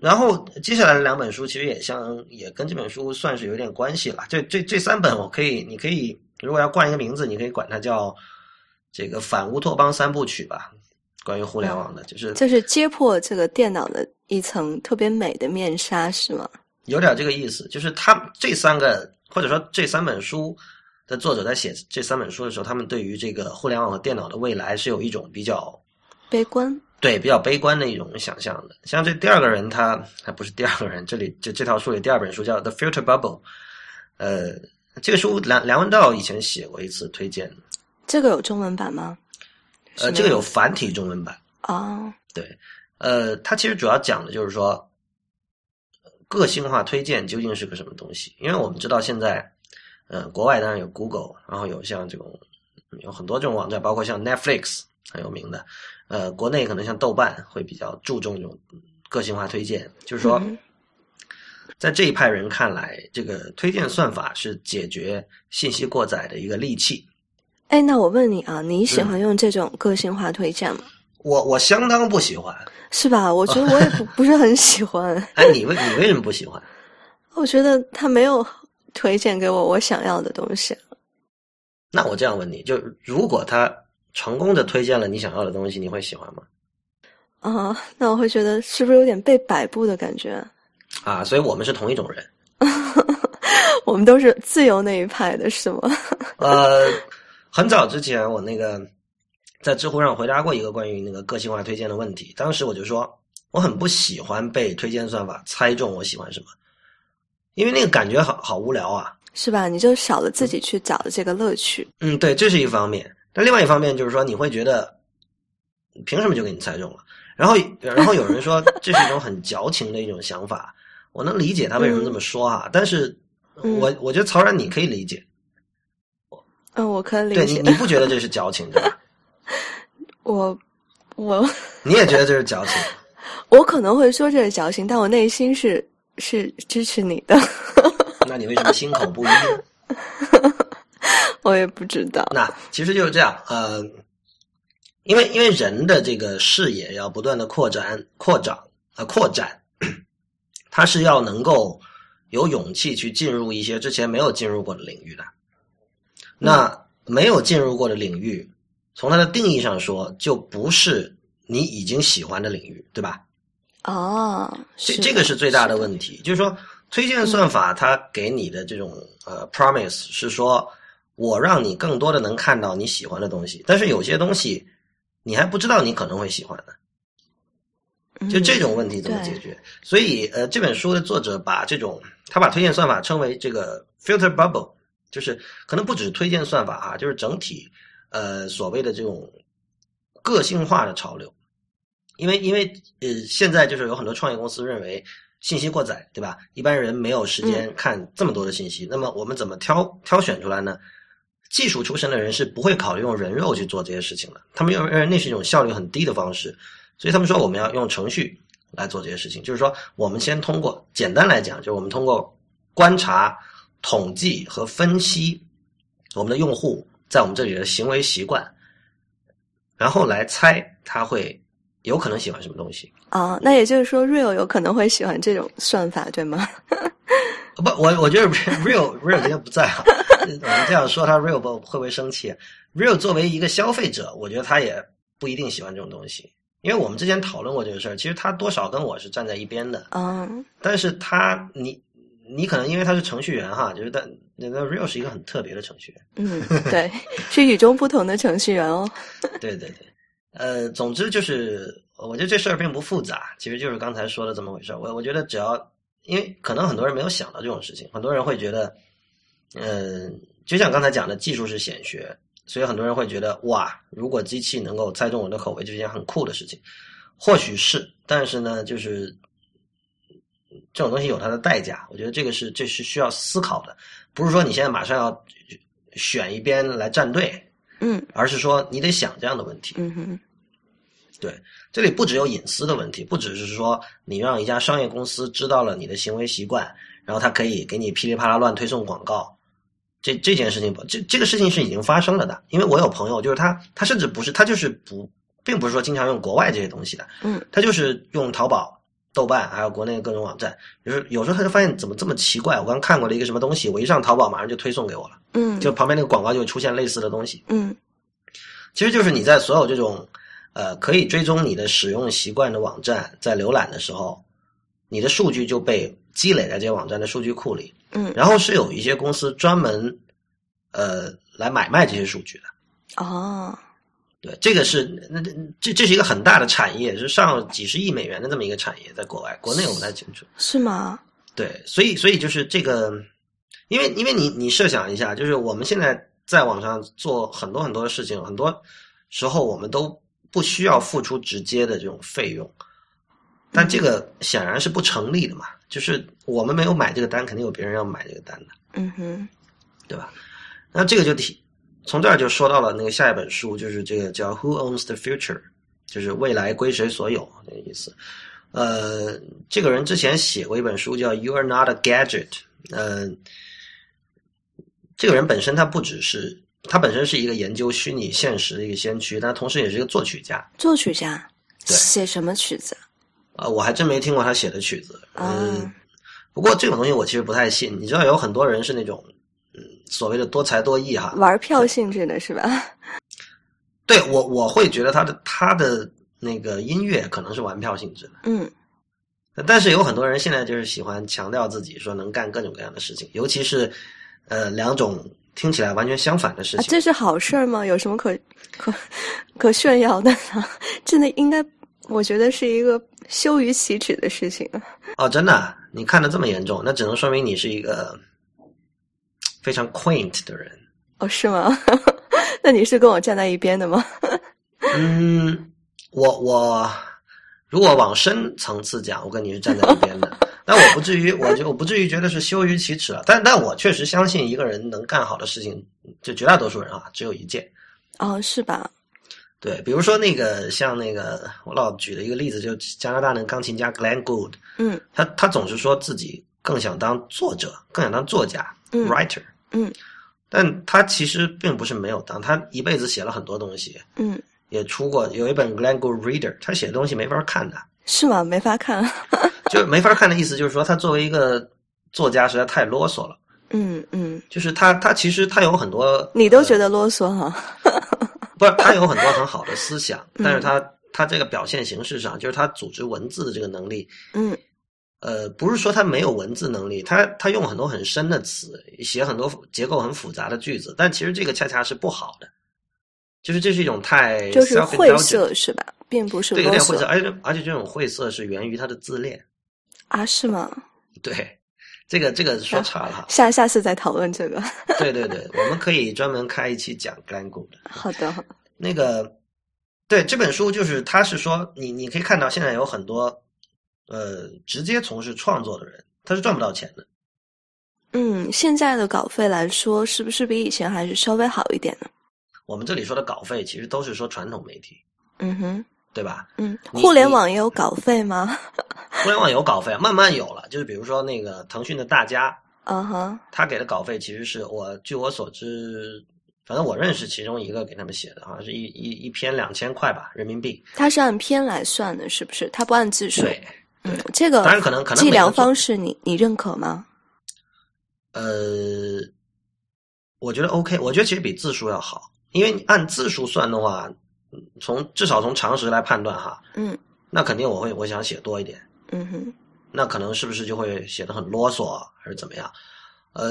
然后接下来的两本书其实也像也跟这本书算是有点关系了。这这这三本我可以，你可以如果要冠一个名字，你可以管它叫这个反乌托邦三部曲吧，关于互联网的，就是就是揭破这个电脑的一层特别美的面纱，是吗？有点这个意思。就是他这三个或者说这三本书的作者在写这三本书的时候，他们对于这个互联网和电脑的未来是有一种比较悲观。对比较悲观的一种想象的。像这第二个人他，还不是第二个人，这里这这套书里第二本书叫《The Filter Bubble》，呃，这个书梁梁文道以前写过一次推荐，这个有中文版吗？呃，这个有繁体中文版，哦，对，呃，它其实主要讲的就是说，个性化推荐究竟是个什么东西？因为我们知道现在，呃，国外当然有 Google，然后有像这种有很多这种网站，包括像 Netflix 很有名的，呃，国内可能像豆瓣会比较注重这种个性化推荐，就是说，嗯在这一派人看来，这个推荐算法是解决信息过载的一个利器。哎，那我问你啊，你喜嗯欢用这种个性化推荐吗？我我相当不喜欢，是吧？我觉得我也不 不是很喜欢。哎，你为你为什么不喜欢？我觉得他没有推荐给我我想要的东西。那我这样问你，就如果他成功的推荐了你想要的东西，你会喜欢吗？啊，那我会觉得是不是有点被摆布的感觉？啊，所以我们是同一种人。我们都是自由那一派的，是吗？呃，很早之前我那个 在知乎上回答过一个关于那个个性化推荐的问题，当时我就说我很不喜欢被推荐算法猜中我喜欢什么，因为那个感觉好好无聊啊，是吧？你就少了自己去找的这个乐趣。嗯，对，这是一方面。但另外一方面就是说，你会觉得凭什么就给你猜中了？然后，然后有人说 这是一种很矫情的一种想法，我能理解他为什么这么说哈，但是。我我觉得曹然你可以理解，嗯，我可以理解。对你，你不觉得这是矫情对吧？我我 你也觉得这是矫情？我可能会说这是矫情，但我内心是是支持你的。那你为什么心口不一？我也不知道。那其实就是这样，呃，因为因为人的这个视野要不断的扩展、扩展啊、扩展，他是要能够。有勇气去进入一些之前没有进入过的领域的，那没有进入过的领域，从它的定义上说，就不是你已经喜欢的领域，对吧？哦，这这个是最大的问题，就是说推荐算法它给你的这种呃 promise 是说，我让你更多的能看到你喜欢的东西，但是有些东西你还不知道你可能会喜欢的。就这种问题怎么解决？所以，呃，这本书的作者把这种他把推荐算法称为这个 filter bubble，就是可能不只是推荐算法啊，就是整体呃所谓的这种个性化的潮流。因为因为呃现在就是有很多创业公司认为信息过载，对吧？一般人没有时间看这么多的信息，那么我们怎么挑挑选出来呢？技术出身的人是不会考虑用人肉去做这些事情的，他们认为那是一种效率很低的方式。所以他们说我们要用程序来做这些事情，就是说我们先通过简单来讲，就是我们通过观察、统计和分析我们的用户在我们这里的行为习惯，然后来猜他会有可能喜欢什么东西。啊，那也就是说，Real 有可能会喜欢这种算法，对吗？不，我我觉得 Real Real 今天不在啊。我们这样说，他 Real 不会不会生气？Real 作为一个消费者，我觉得他也不一定喜欢这种东西。因为我们之前讨论过这个事儿，其实他多少跟我是站在一边的。嗯，但是他你你可能因为他是程序员哈，就是但那个 Real 是一个很特别的程序员。嗯，对，是与众不同的程序员哦。对对对，呃，总之就是，我觉得这事儿并不复杂，其实就是刚才说的这么回事儿。我我觉得只要，因为可能很多人没有想到这种事情，很多人会觉得，嗯，就像刚才讲的，技术是显学。所以很多人会觉得哇，如果机器能够猜中我的口味，是一件很酷的事情。或许是，但是呢，就是这种东西有它的代价。我觉得这个是这是需要思考的，不是说你现在马上要选一边来站队，嗯，而是说你得想这样的问题。嗯哼，对，这里不只有隐私的问题，不只是说你让一家商业公司知道了你的行为习惯，然后他可以给你噼里啪啦乱推送广告。这这件事情不，这这个事情是已经发生了的。因为我有朋友，就是他，他甚至不是，他就是不，并不是说经常用国外这些东西的，嗯，他就是用淘宝、豆瓣，还有国内各种网站。就是有时候他就发现怎么这么奇怪，我刚看过了一个什么东西，我一上淘宝马上就推送给我了，嗯，就旁边那个广告就会出现类似的东西，嗯，其实就是你在所有这种呃可以追踪你的使用习惯的网站在浏览的时候，你的数据就被积累在这些网站的数据库里。嗯，然后是有一些公司专门，呃，来买卖这些数据的。哦，对，这个是那这这是一个很大的产业，是上几十亿美元的这么一个产业，在国外，国内我不太清楚。是吗？对，所以所以就是这个，因为因为你你设想一下，就是我们现在在网上做很多很多的事情，很多时候我们都不需要付出直接的这种费用，但这个显然是不成立的嘛。就是我们没有买这个单，肯定有别人要买这个单的，嗯哼，对吧？那这个就提从这儿就说到了那个下一本书，就是这个叫《Who Owns the Future》，就是未来归谁所有那个意思。呃，这个人之前写过一本书叫《You Are Not a Gadget》。呃，这个人本身他不只是他本身是一个研究虚拟现实的一个先驱，但同时也是一个作曲家。作曲家对写什么曲子？啊，我还真没听过他写的曲子。嗯，啊不过这种东西我其实不太信。你知道有很多人是那种嗯所谓的多才多艺哈。玩票性质的是吧？对我我会觉得他的他的那个音乐可能是玩票性质的，嗯但是有很多人现在就是喜欢强调自己说能干各种各样的事情，尤其是呃两种听起来完全相反的事啊，情。这是好事儿吗？有什么可可可炫耀的呢？真的应该，我觉得是一个羞于启齿的事情。哦，真的啊，你看的这么严重，那只能说明你是一个非常 quaint 的人。哦，是吗？那你是跟我站在一边的吗？嗯，我我如果往深层次讲，我跟你是站在一边的，但我不至于，我就我不至于觉得是羞于启齿了。但但我确实相信一个人能干好的事情，就绝大多数人啊，只有一件。哦，是吧？对，比如说那个像那个我老举的一个例子，就加拿大那个钢琴家 Glenn Gould，嗯他他总是说自己更想当作者，更想当作家、嗯 writer，嗯。但他其实并不是没有当，他一辈子写了很多东西，嗯，也出过有一本 Glenn Gould Reader，他写的东西没法看的，是吗？没法看。就没法看的意思就是说他作为一个作家实在太啰嗦了，嗯嗯，就是他他其实他有很多你都觉得啰嗦哈？不是，他有很多很好的思想，嗯。但是他他这个表现形式上，就是他组织文字的这个能力，嗯呃，不是说他没有文字能力，他他用很多很深的词，写很多结构很复杂的句子，但其实这个恰恰是不好的，就是这是一种太就是晦涩是吧？并不是对，有点晦涩，而且而且这种晦涩是源于他的自恋，啊？是吗？对，这个这个说差了哈，下下次再讨论这个。对对对，我们可以专门开一期讲 Glenn Gould 的。好的，好的那个，对这本书就是，他是说，你你可以看到现在有很多，呃，直接从事创作的人，他是赚不到钱的。嗯，现在的稿费来说，是不是比以前还是稍微好一点呢？我们这里说的稿费，其实都是说传统媒体，嗯哼，对吧？嗯，互联网也有稿费吗？互联网有稿费，慢慢有了。就是比如说那个腾讯的大家，嗯哼，他给的稿费其实是我据我所知，反正我认识其中一个给他们写的，好像是一一一篇两千块吧人民币。它是按篇来算的，是不是？它不按字数。对，嗯，这个当然可能可能计量方式你你认可吗？呃，我觉得 OK，我觉得其实比字数要好，因为你按字数算的话，嗯从至少从常识来判断哈，嗯那肯定我会我想写多一点，嗯哼，那可能是不是就会写的很啰嗦还是怎么样？呃，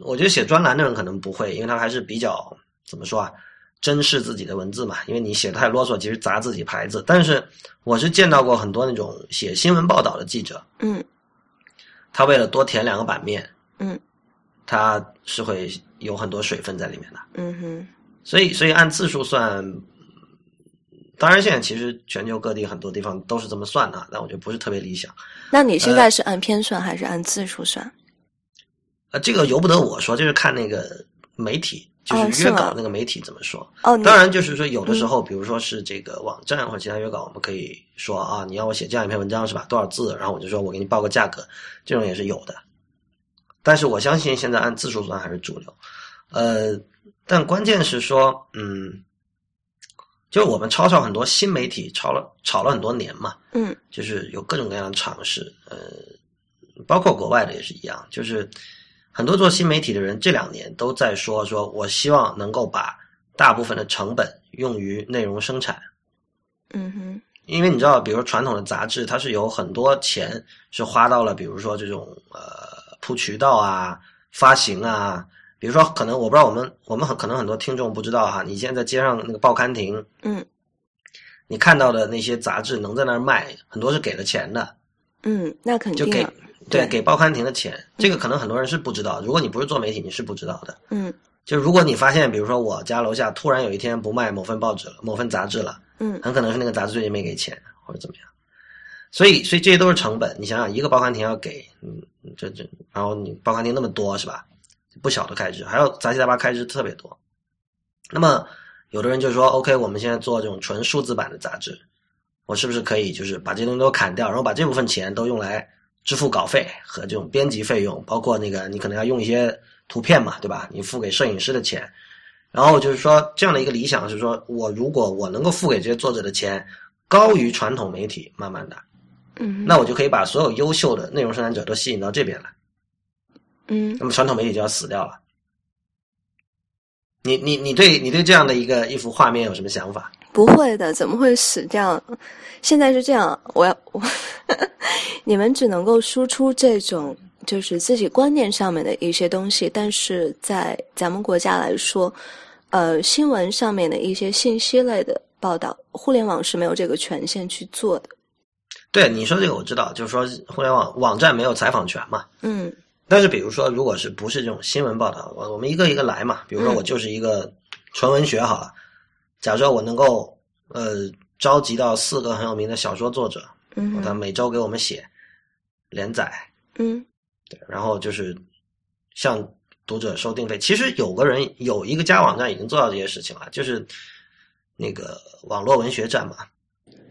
我觉得写专栏的人可能不会，因为他还是比较怎么说啊，珍视自己的文字嘛，因为你写的太啰嗦，其实砸自己牌子。但是我是见到过很多那种写新闻报道的记者，嗯他为了多填两个版面，嗯他是会有很多水分在里面的。嗯哼，所以，所以按字数算，当然现在其实全球各地很多地方都是这么算的，但我觉得不是特别理想。那你现在是按篇算还是按字数算？呃，这个由不得我说，就是看那个媒体，就是约稿那个媒体怎么说。哦，当然，就是说有的时候，比如说是这个网站或者其他约稿，我们可以说啊，你要我写这样一篇文章是吧？多少字？然后我就说我给你报个价格，这种也是有的。但是我相信现在按字数算还是主流。呃，但关键是说，嗯，就是我们抄抄很多新媒体，抄了炒了很多年嘛，嗯就是有各种各样的尝试，呃，包括国外的也是一样，就是很多做新媒体的人这两年都在说，说我希望能够把大部分的成本用于内容生产，嗯哼，因为你知道，比如传统的杂志，它是有很多钱是花到了，比如说这种呃铺渠道啊、发行啊。比如说，可能我不知道我们我们很可能很多听众不知道哈，你现在在街上那个报刊亭，嗯。你看到的那些杂志能在那儿卖，很多是给了钱的，嗯，那肯就给对对给报刊亭的钱，这个可能很多人是不知道。如果你不是做媒体，你是不知道的。嗯就如果你发现，比如说我家楼下突然有一天不卖某份报纸了、某份杂志了，嗯很可能是那个杂志最近没给钱或者怎么样。所以，所以这些都是成本。你想想，一个报刊亭要给，嗯，这这，然后你报刊亭那么多是吧？不小的开支，还有杂七杂八开支特别多。那么，有的人就说：“OK，我们现在做这种纯数字版的杂志，我是不是可以就是把这些东西都砍掉，然后把这部分钱都用来支付稿费和这种编辑费用，包括那个你可能要用一些图片嘛，对吧？你付给摄影师的钱，然后就是说，这样的一个理想是说，我如果我能够付给这些作者的钱高于传统媒体，慢慢的，嗯，那我就可以把所有优秀的内容生产者都吸引到这边来，嗯那么传统媒体就要死掉了。你你你对你对这样的一个一幅画面有什么想法？不会的，怎么会死掉？现在是这样，我要我，你们只能够输出这种就是自己观念上面的一些东西，但是在咱们国家来说，呃，新闻上面的一些信息类的报道，互联网是没有这个权限去做的。对你说这个我知道，就是说互联网网站没有采访权嘛。嗯但是比如说，如果是不是这种新闻报道，我我们一个一个来嘛。比如说嗯我就是一个纯文学好了，假如说我能够呃召集到四个很有名的小说作者，嗯他每周给我们写连载，嗯。对，然后就是向读者收定费。其实有个人有一个家网站已经做到这些事情了，就是那个网络文学站嘛，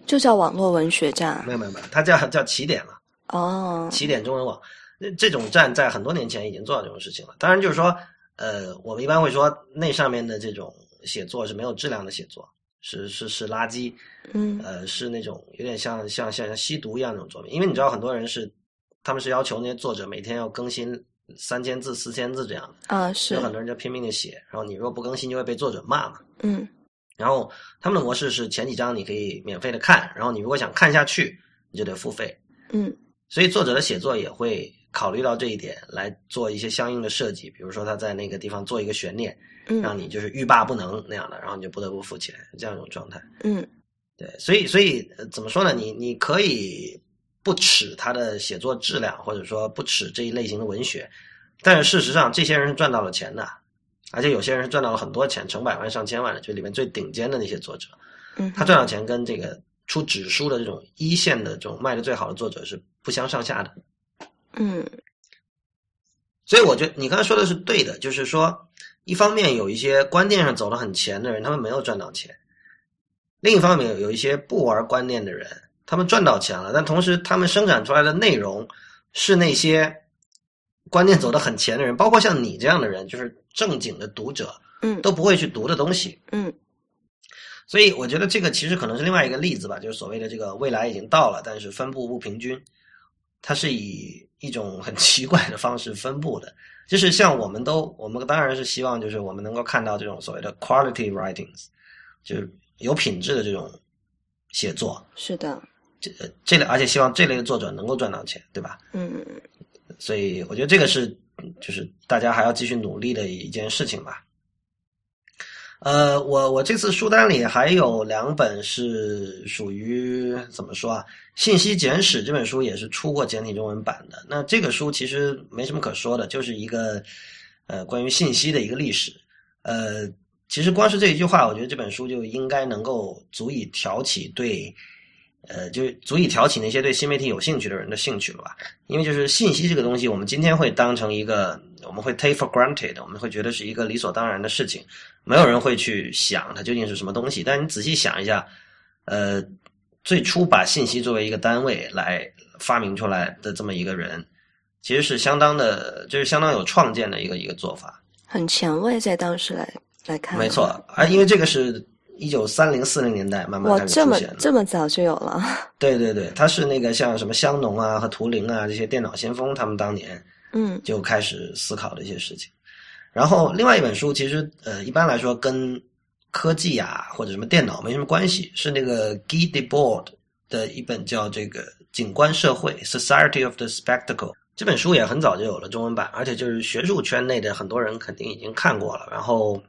就叫网络文学站没有没有没有，它叫叫起点了。哦，起点中文网，那这种站在很多年前已经做到这种事情了。当然，就是说，呃，我们一般会说那上面的这种写作是没有质量的写作，是是是垃圾，嗯呃，是那种有点像像像像吸毒一样那种作品。因为你知道，很多人是他们是要求那些作者每天要更新三千字、四千字这样的，啊是有很多人就拼命的写，然后你如果不更新，就会被作者骂嘛。嗯然后他们的模式是前几章你可以免费的看，然后你如果想看下去，你就得付费。嗯所以作者的写作也会考虑到这一点，来做一些相应的设计，比如说他在那个地方做一个悬念，让嗯你就是欲罢不能那样的，然后你就不得不付钱，这样一种状态。嗯对，所以所以、呃怎么说呢？你你可以不耻他的写作质量，或者说不耻这一类型的文学，但是事实上，这些人是赚到了钱的，而且有些人是赚到了很多钱，成百万上千万的，就里面最顶尖的那些作者，嗯他赚到钱跟这个出纸书的这种一线的这种卖的最好的作者是不相上下的。嗯所以我觉得你刚才说的是对的，就是说，一方面有一些观念上走得很前的人，他们没有赚到钱；另一方面有一些不玩观念的人，他们赚到钱了，但同时他们生产出来的内容是那些观念走得很前的人，包括像你这样的人，就是正经的读者嗯都不会去读的东西。嗯所以我觉得这个其实可能是另外一个例子吧，就是所谓的这个未来已经到了，但是分布不平均，它是以一种很奇怪的方式分布的。就是像我们都，我们当然是希望就是我们能够看到这种所谓的 quality writings，就是有品质的这种写作，是的这呃这类而且希望这类的作者能够赚到钱，对吧？嗯所以我觉得这个是就是大家还要继续努力的一件事情吧。呃，我我这次书单里还有两本是属于怎么说啊，《信息简史》这本书也是出过简体中文版的。那这个书其实没什么可说的，就是一个呃关于信息的一个历史。呃，其实光是这一句话，我觉得这本书就应该能够足以挑起对呃，就是足以挑起那些对新媒体有兴趣的人的兴趣了吧？因为就是信息这个东西，我们今天会当成一个，我们会 take for granted，我们会觉得是一个理所当然的事情，没有人会去想它究竟是什么东西。但你仔细想一下，呃，最初把信息作为一个单位来发明出来的这么一个人，其实是相当的，就是相当有创建的一个一个做法。很前卫，在当时来来看，没错，而因为这个是一九三零四零年代慢慢，这么开始出现的。这么早就有了，对 对对，他是那个像什么香农啊和图灵啊这些电脑先锋，他们当年嗯就开始思考的一些事情。然后另外一本书，其实呃一般来说跟科技啊或者什么电脑没什么关系，是那个 Guy Debord 的一本叫这个《景观社会》（Society of the Spectacle）。这本书也很早就有了中文版，而且就是学术圈内的很多人肯定已经看过了。然后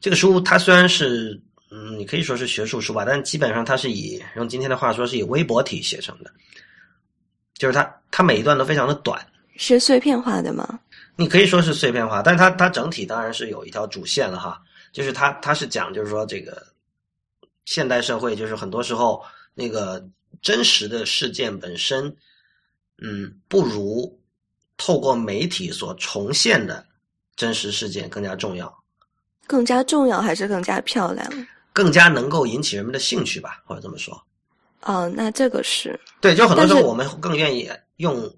这个书它虽然是嗯，你可以说是学术书吧，但基本上它是以用今天的话说是以微博体写成的，就是它它每一段都非常的短，是碎片化的吗？你可以说是碎片化，但是它它整体当然是有一条主线了哈，就是它它是讲就是说这个现代社会就是很多时候那个真实的事件本身，嗯，不如透过媒体所重现的真实事件更加重要，更加重要还是更加漂亮？更加能够引起人们的兴趣吧，或者这么说。哦，那这个是对，就很多时候我们更愿意用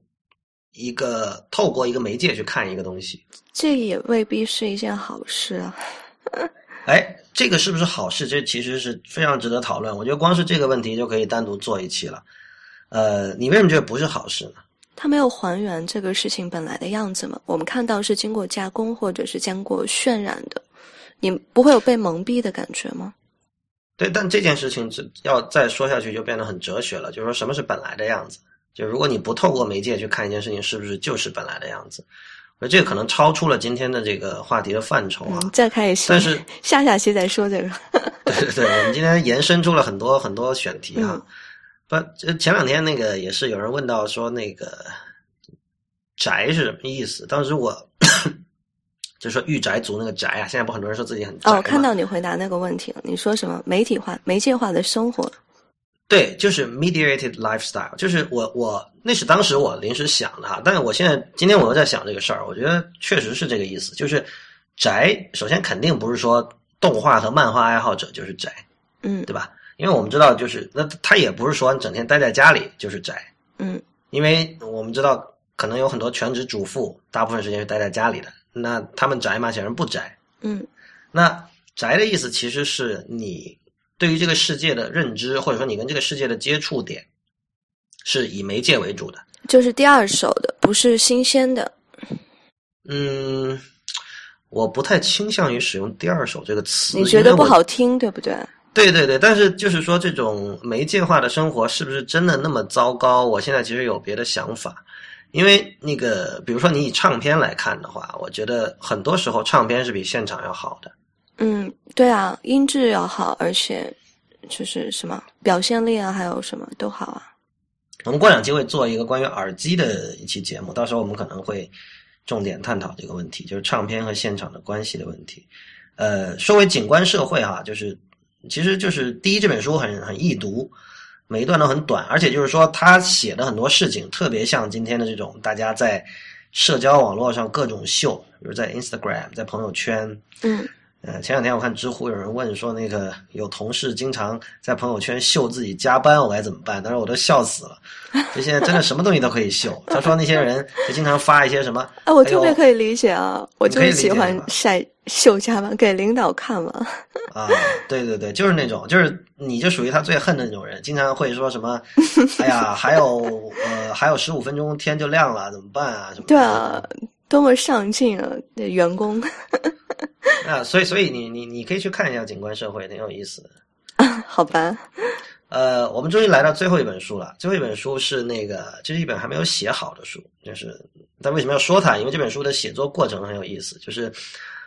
一个透过一个媒介去看一个东西。这也未必是一件好事啊。哎，这个是不是好事？这其实是非常值得讨论。我觉得光是这个问题就可以单独做一期了。呃，你为什么觉得不是好事呢？它没有还原这个事情本来的样子嘛？我们看到是经过加工或者是经过渲染的，你不会有被蒙蔽的感觉吗？对，但这件事情要再说下去就变得很哲学了。就是说什么是本来的样子？就如果你不透过媒介去看一件事情，是不是就是本来的样子？我这个可能超出了今天的这个话题的范畴啊。再开一期，但是 下下期再说这个。对对对，我们今天延伸出了很多很多选题啊。不，这前两天那个也是有人问到说那个宅是什么意思？当时我就是说御宅族那个宅啊，现在不很多人说自己很宅哦，看到你回答那个问题了，你说什么媒体化、媒介化的生活？对，就是 mediated lifestyle，就是我我那是当时我临时想的哈，但是我现在今天我又在想这个事儿，我觉得确实是这个意思，就是宅，首先肯定不是说动画和漫画爱好者就是宅，嗯，对吧？因为我们知道，就是那他也不是说整天待在家里就是宅，嗯，因为我们知道可能有很多全职主妇，大部分时间是待在家里的，那他们宅嘛，显然不宅，嗯，那宅的意思其实是你。对于这个世界的认知，或者说你跟这个世界的接触点，是以媒介为主的，就是第二手的，不是新鲜的。嗯，我不太倾向于使用“第二手”这个词，你觉得不好听，对不对？对对对，但是就是说，这种媒介化的生活是不是真的那么糟糕？我现在其实有别的想法，因为那个，比如说你以唱片来看的话，我觉得很多时候唱片是比现场要好的。嗯，对啊，音质要好，而且就是什么表现力啊，还有什么都好啊。我们过两期会做一个关于耳机的一期节目，到时候我们可能会重点探讨这个问题，就是唱片和现场的关系的问题。呃，说回景观社会哈，就是其实就是第一这本书很很易读，每一段都很短，而且就是说他写的很多事情特别像今天的这种大家在社交网络上各种秀，比如在 Instagram，在朋友圈，嗯。呃，前两天我看知乎有人问说，那个有同事经常在朋友圈秀自己加班，我该怎么办？当时我都笑死了。就现在真的什么东西都可以秀。他说那些人就经常发一些什么，哎，我特别可以理解啊，我就是喜欢晒秀加班给领导看嘛。啊，对对对，就是那种，就是你就属于他最恨的那种人，经常会说什么，哎呀，还有呃，还有十五分钟天就亮了，怎么办啊？什么？对啊，多么上进啊的员工。啊，所以，所以你你你可以去看一下《景观社会》，挺有意思的。好吧。呃，我们终于来到最后一本书了。最后一本书是那个，这是一本还没有写好的书。就是，但为什么要说它？因为这本书的写作过程很有意思。就是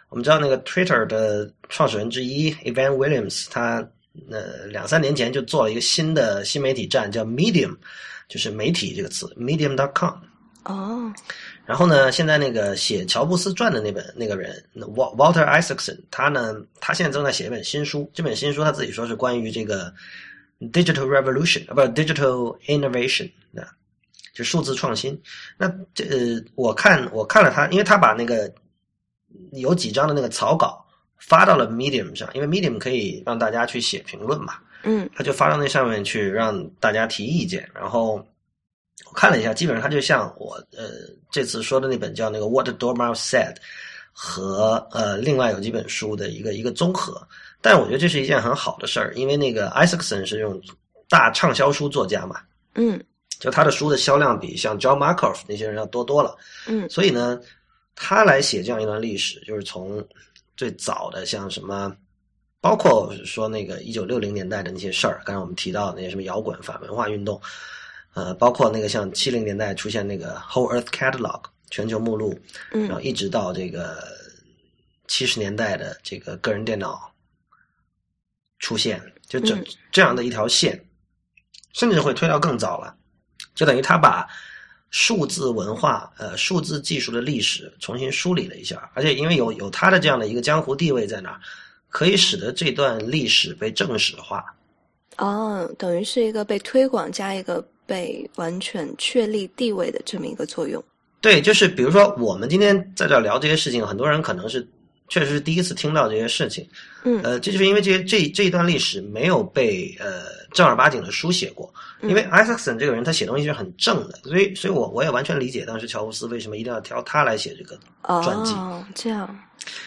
我们知道那个 Twitter 的创始人之一 Evan Williams，他呃两三年前就做了一个新的新媒体站，叫 Medium，就是媒体这个词，Medium.com。哦。然后呢，现在那个写乔布斯传的那本那个人，Walter Isaacson，他呢，他现在正在写一本新书。这本新书他自己说是关于这个 digital revolution，啊，不，digital innovation 啊，就数字创新。那这呃，我看我看了他，因为他把那个有几张的那个草稿发到了 Medium 上，因为 Medium 可以让大家去写评论嘛。嗯。他就发到那上面去，让大家提意见，然后。我看了一下，基本上它就像我呃这次说的那本叫那个《What Dormouse Said》和呃另外有几本书的一个一个综合。但我觉得这是一件很好的事儿，因为那个 Isaacson 是用大畅销书作家嘛，嗯，就他的书的销量比像 John Markoff 那些人要多多了，嗯，所以呢，他来写这样一段历史，就是从最早的像什么，包括说那个一九六零年代的那些事儿，刚才我们提到那些什么摇滚反文化运动。呃，包括那个像七零年代出现那个 Whole Earth Catalog 全球目录，嗯，然后一直到这个七十年代的这个个人电脑出现，就这这样的一条线，甚至会推到更早了，就等于他把数字文化、呃数字技术的历史重新梳理了一下，而且因为有有他的这样的一个江湖地位在那儿，可以使得这段历史被正史化。哦，等于是一个被推广加一个。被完全确立地位的这么一个作用，对，就是比如说我们今天在这聊这些事情，很多人可能是确实是第一次听到这些事情。嗯呃，这就是因为这些这这一段历史没有被呃正儿八经的书写过。因为嗯 Isaacson 这个人他写东西是很正的，所以所以我我也完全理解当时乔布斯为什么一定要挑他来写这个传记。哦，这样，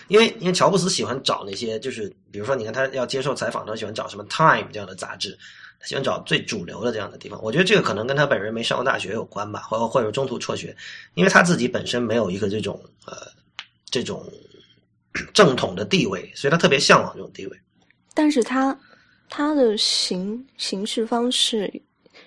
因为因为乔布斯喜欢找那些就是比如说你看他要接受采访，他喜欢找什么 Time 这样的杂志，他喜欢找最主流的这样的地方。我觉得这个可能跟他本人没上过大学有关吧，或或者中途辍学，因为他自己本身没有一个这种呃这种正统的地位，所以他特别向往这种地位。但是他他的行行事方式，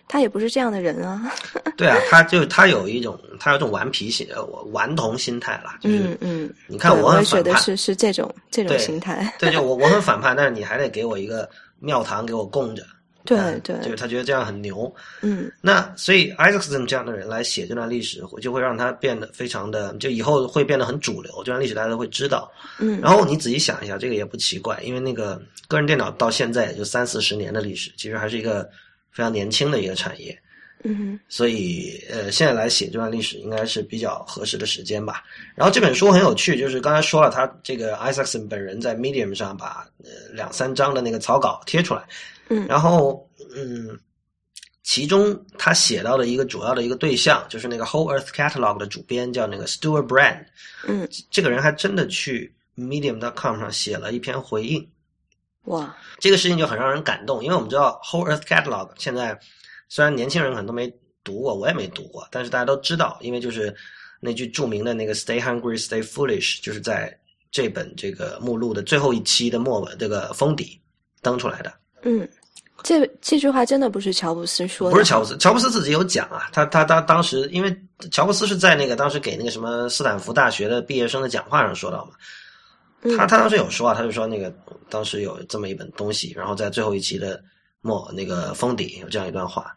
他也不是这样的人啊。对啊，他就他有一种他有一种顽皮心呃顽童心态啦，就是、嗯嗯，你看我觉很反叛，得是是这种这种对心态。对，就我我很反叛，但是你还得给我一个庙堂给我供着，对嗯对就是他觉得这样很牛。嗯那所以 Isaacson 这样的人来写这段历史，就会让他变得非常的，就以后会变得很主流，这段历史大家都会知道。嗯，然后你仔细想一下，这个也不奇怪，因为那个个人电脑到现在也就三四十年的历史，其实还是一个非常年轻的一个产业。嗯所以，呃，现在来写这段历史应该是比较合适的时间吧。然后这本书很有趣，就是刚才说了，他这个 Isaacson 本人在 Medium 上把呃两三章的那个草稿贴出来，嗯。然后嗯，其中他写到的一个主要的一个对象就是那个 Whole Earth Catalog 的主编叫那个 Stuart Brand，嗯，这个人还真的去 Medium.com 上写了一篇回应。哇，这个事情就很让人感动，因为我们知道 Whole Earth Catalog 现在虽然年轻人可能都没读过，我也没读过，但是大家都知道，因为就是那句著名的那个 “Stay hungry, stay foolish”，就是在这本这个目录的最后一期的末尾这个封底登出来的。嗯，这这句话真的不是乔布斯说的，不是乔布斯，乔布斯自己有讲啊，他他他当时因为乔布斯是在那个当时给那个什么斯坦福大学的毕业生的讲话上说到嘛，嗯。他他当时有说啊，他就说那个当时有这么一本东西，然后在最后一期的末那个封底有这样一段话，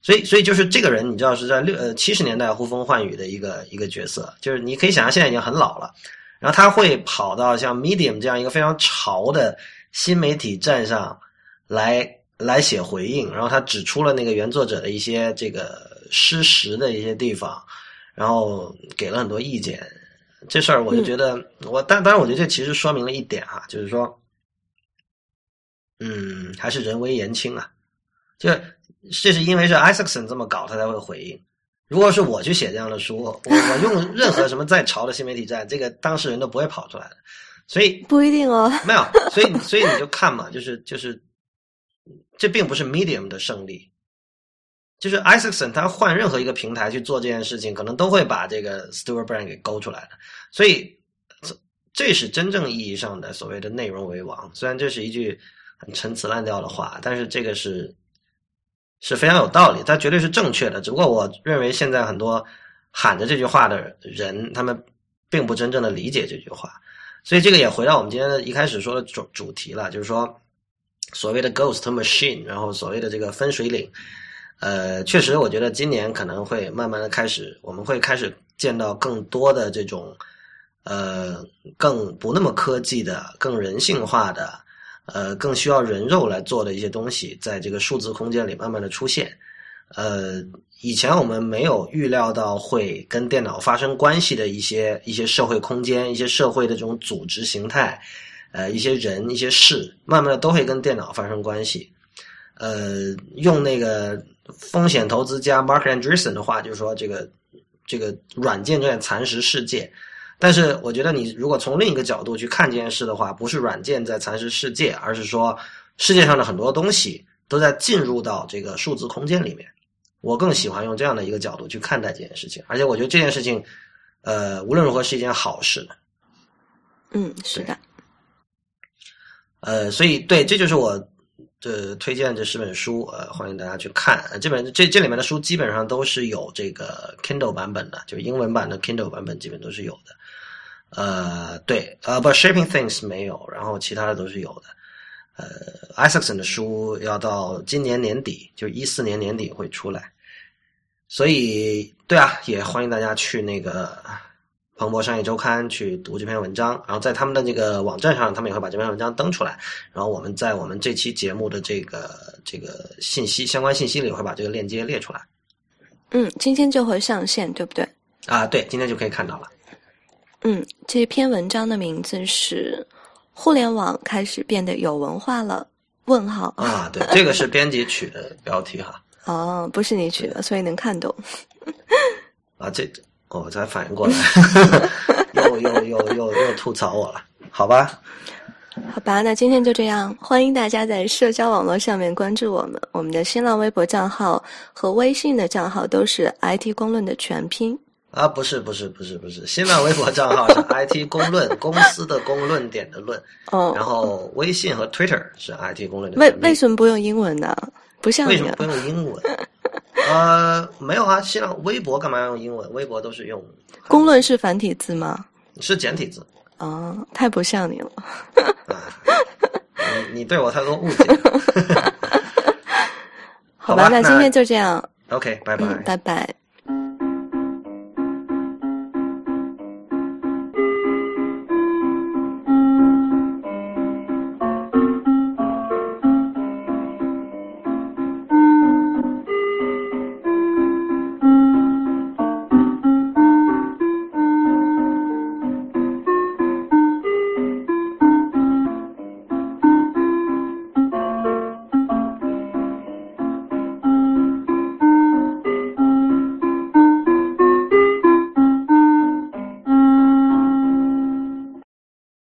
所以所以就是这个人你知道是在六呃七十年代呼风唤雨的一个一个角色，就是你可以想象现在已经很老了，然后他会跑到像 Medium 这样一个非常潮的新媒体站上来来写回应，然后他指出了那个原作者的一些这个失实的一些地方，然后给了很多意见。这事儿我就觉得，我但当然，我觉得这其实说明了一点哈、就是说，嗯，还是人微言轻啊。就这是因为是 Isaacson 这么搞，他才会回应。如果是我去写这样的书，我我用任何什么在潮的新媒体站，这个当事人都不会跑出来的。所以不一定哦。没有，所以所以你就看嘛，就是就是，这并不是 Medium 的胜利，就是 Isaacson 他换任何一个平台去做这件事情，可能都会把这个 Stuart Brand 给勾出来的，所以这这是真正意义上的所谓的内容为王。虽然这是一句很陈词滥调的话，但是这个是是非常有道理，它绝对是正确的。只不过我认为现在很多喊着这句话的人，他们并不真正的理解这句话。所以这个也回到我们今天的一开始说的主主题了，就是说所谓的 ghost machine，然后所谓的这个分水岭，呃，确实我觉得今年可能会慢慢的开始，我们会开始见到更多的这种呃更不那么科技的、更人性化的、呃更需要人肉来做的一些东西，在这个数字空间里慢慢的出现。呃，以前我们没有预料到会跟电脑发生关系的一些一些社会空间、一些社会的这种组织形态，呃，一些人、一些事，慢慢的都会跟电脑发生关系。呃，用那个风险投资家 Mark Andreessen 的话，就是说这个这个软件正在蚕食世界。但是我觉得你如果从另一个角度去看这件事的话，不是软件在蚕食世界，而是说世界上的很多东西都在进入到这个数字空间里面。我更喜欢用这样的一个角度去看待这件事情，而且我觉得这件事情，呃，无论如何是一件好事。嗯，是的。呃，所以对，这就是我的推荐这十本书，呃，欢迎大家去看。呃这本这这里面的书基本上都是有这个 Kindle 版本的，就是英文版的 Kindle 版本基本都是有的。呃，对，呃，不，Shaping Things 没有，然后其他的都是有的。呃，Isaacson 的书要到今年年底，就一四年年底会出来，所以对啊，也欢迎大家去那个彭博商业周刊去读这篇文章，然后在他们的这个网站上，他们也会把这篇文章登出来，然后我们在我们这期节目的这个这个信息相关信息里会把这个链接列出来嗯，今天就会上线，对不对？啊，对，今天就可以看到了。嗯，这篇文章的名字是《互联网开始变得有文化了》。问号啊，对，这个是编辑取的标题哈。哦，不是你取的，所以能看懂。啊，这我才反应过来，又又又又又吐槽我了，好吧？好吧，那今天就这样。欢迎大家在社交网络上面关注我们，我们的新浪微博账号和微信的账号都是 IT 公论的全拼。啊，不是不是不是不是，新浪微博账号是 IT 公论公司的公论点的论，哦，然后微信和 Twitter 是 IT 公论的。为为什么不用英文呢？不像为什么不用英文？呃，没有啊，新浪微博干嘛要用英文？微博都是用。公论是繁体字吗？是简体字。哦，太不像你了。你你对我太多误解。好吧，那今天就这样。OK，拜拜，拜拜。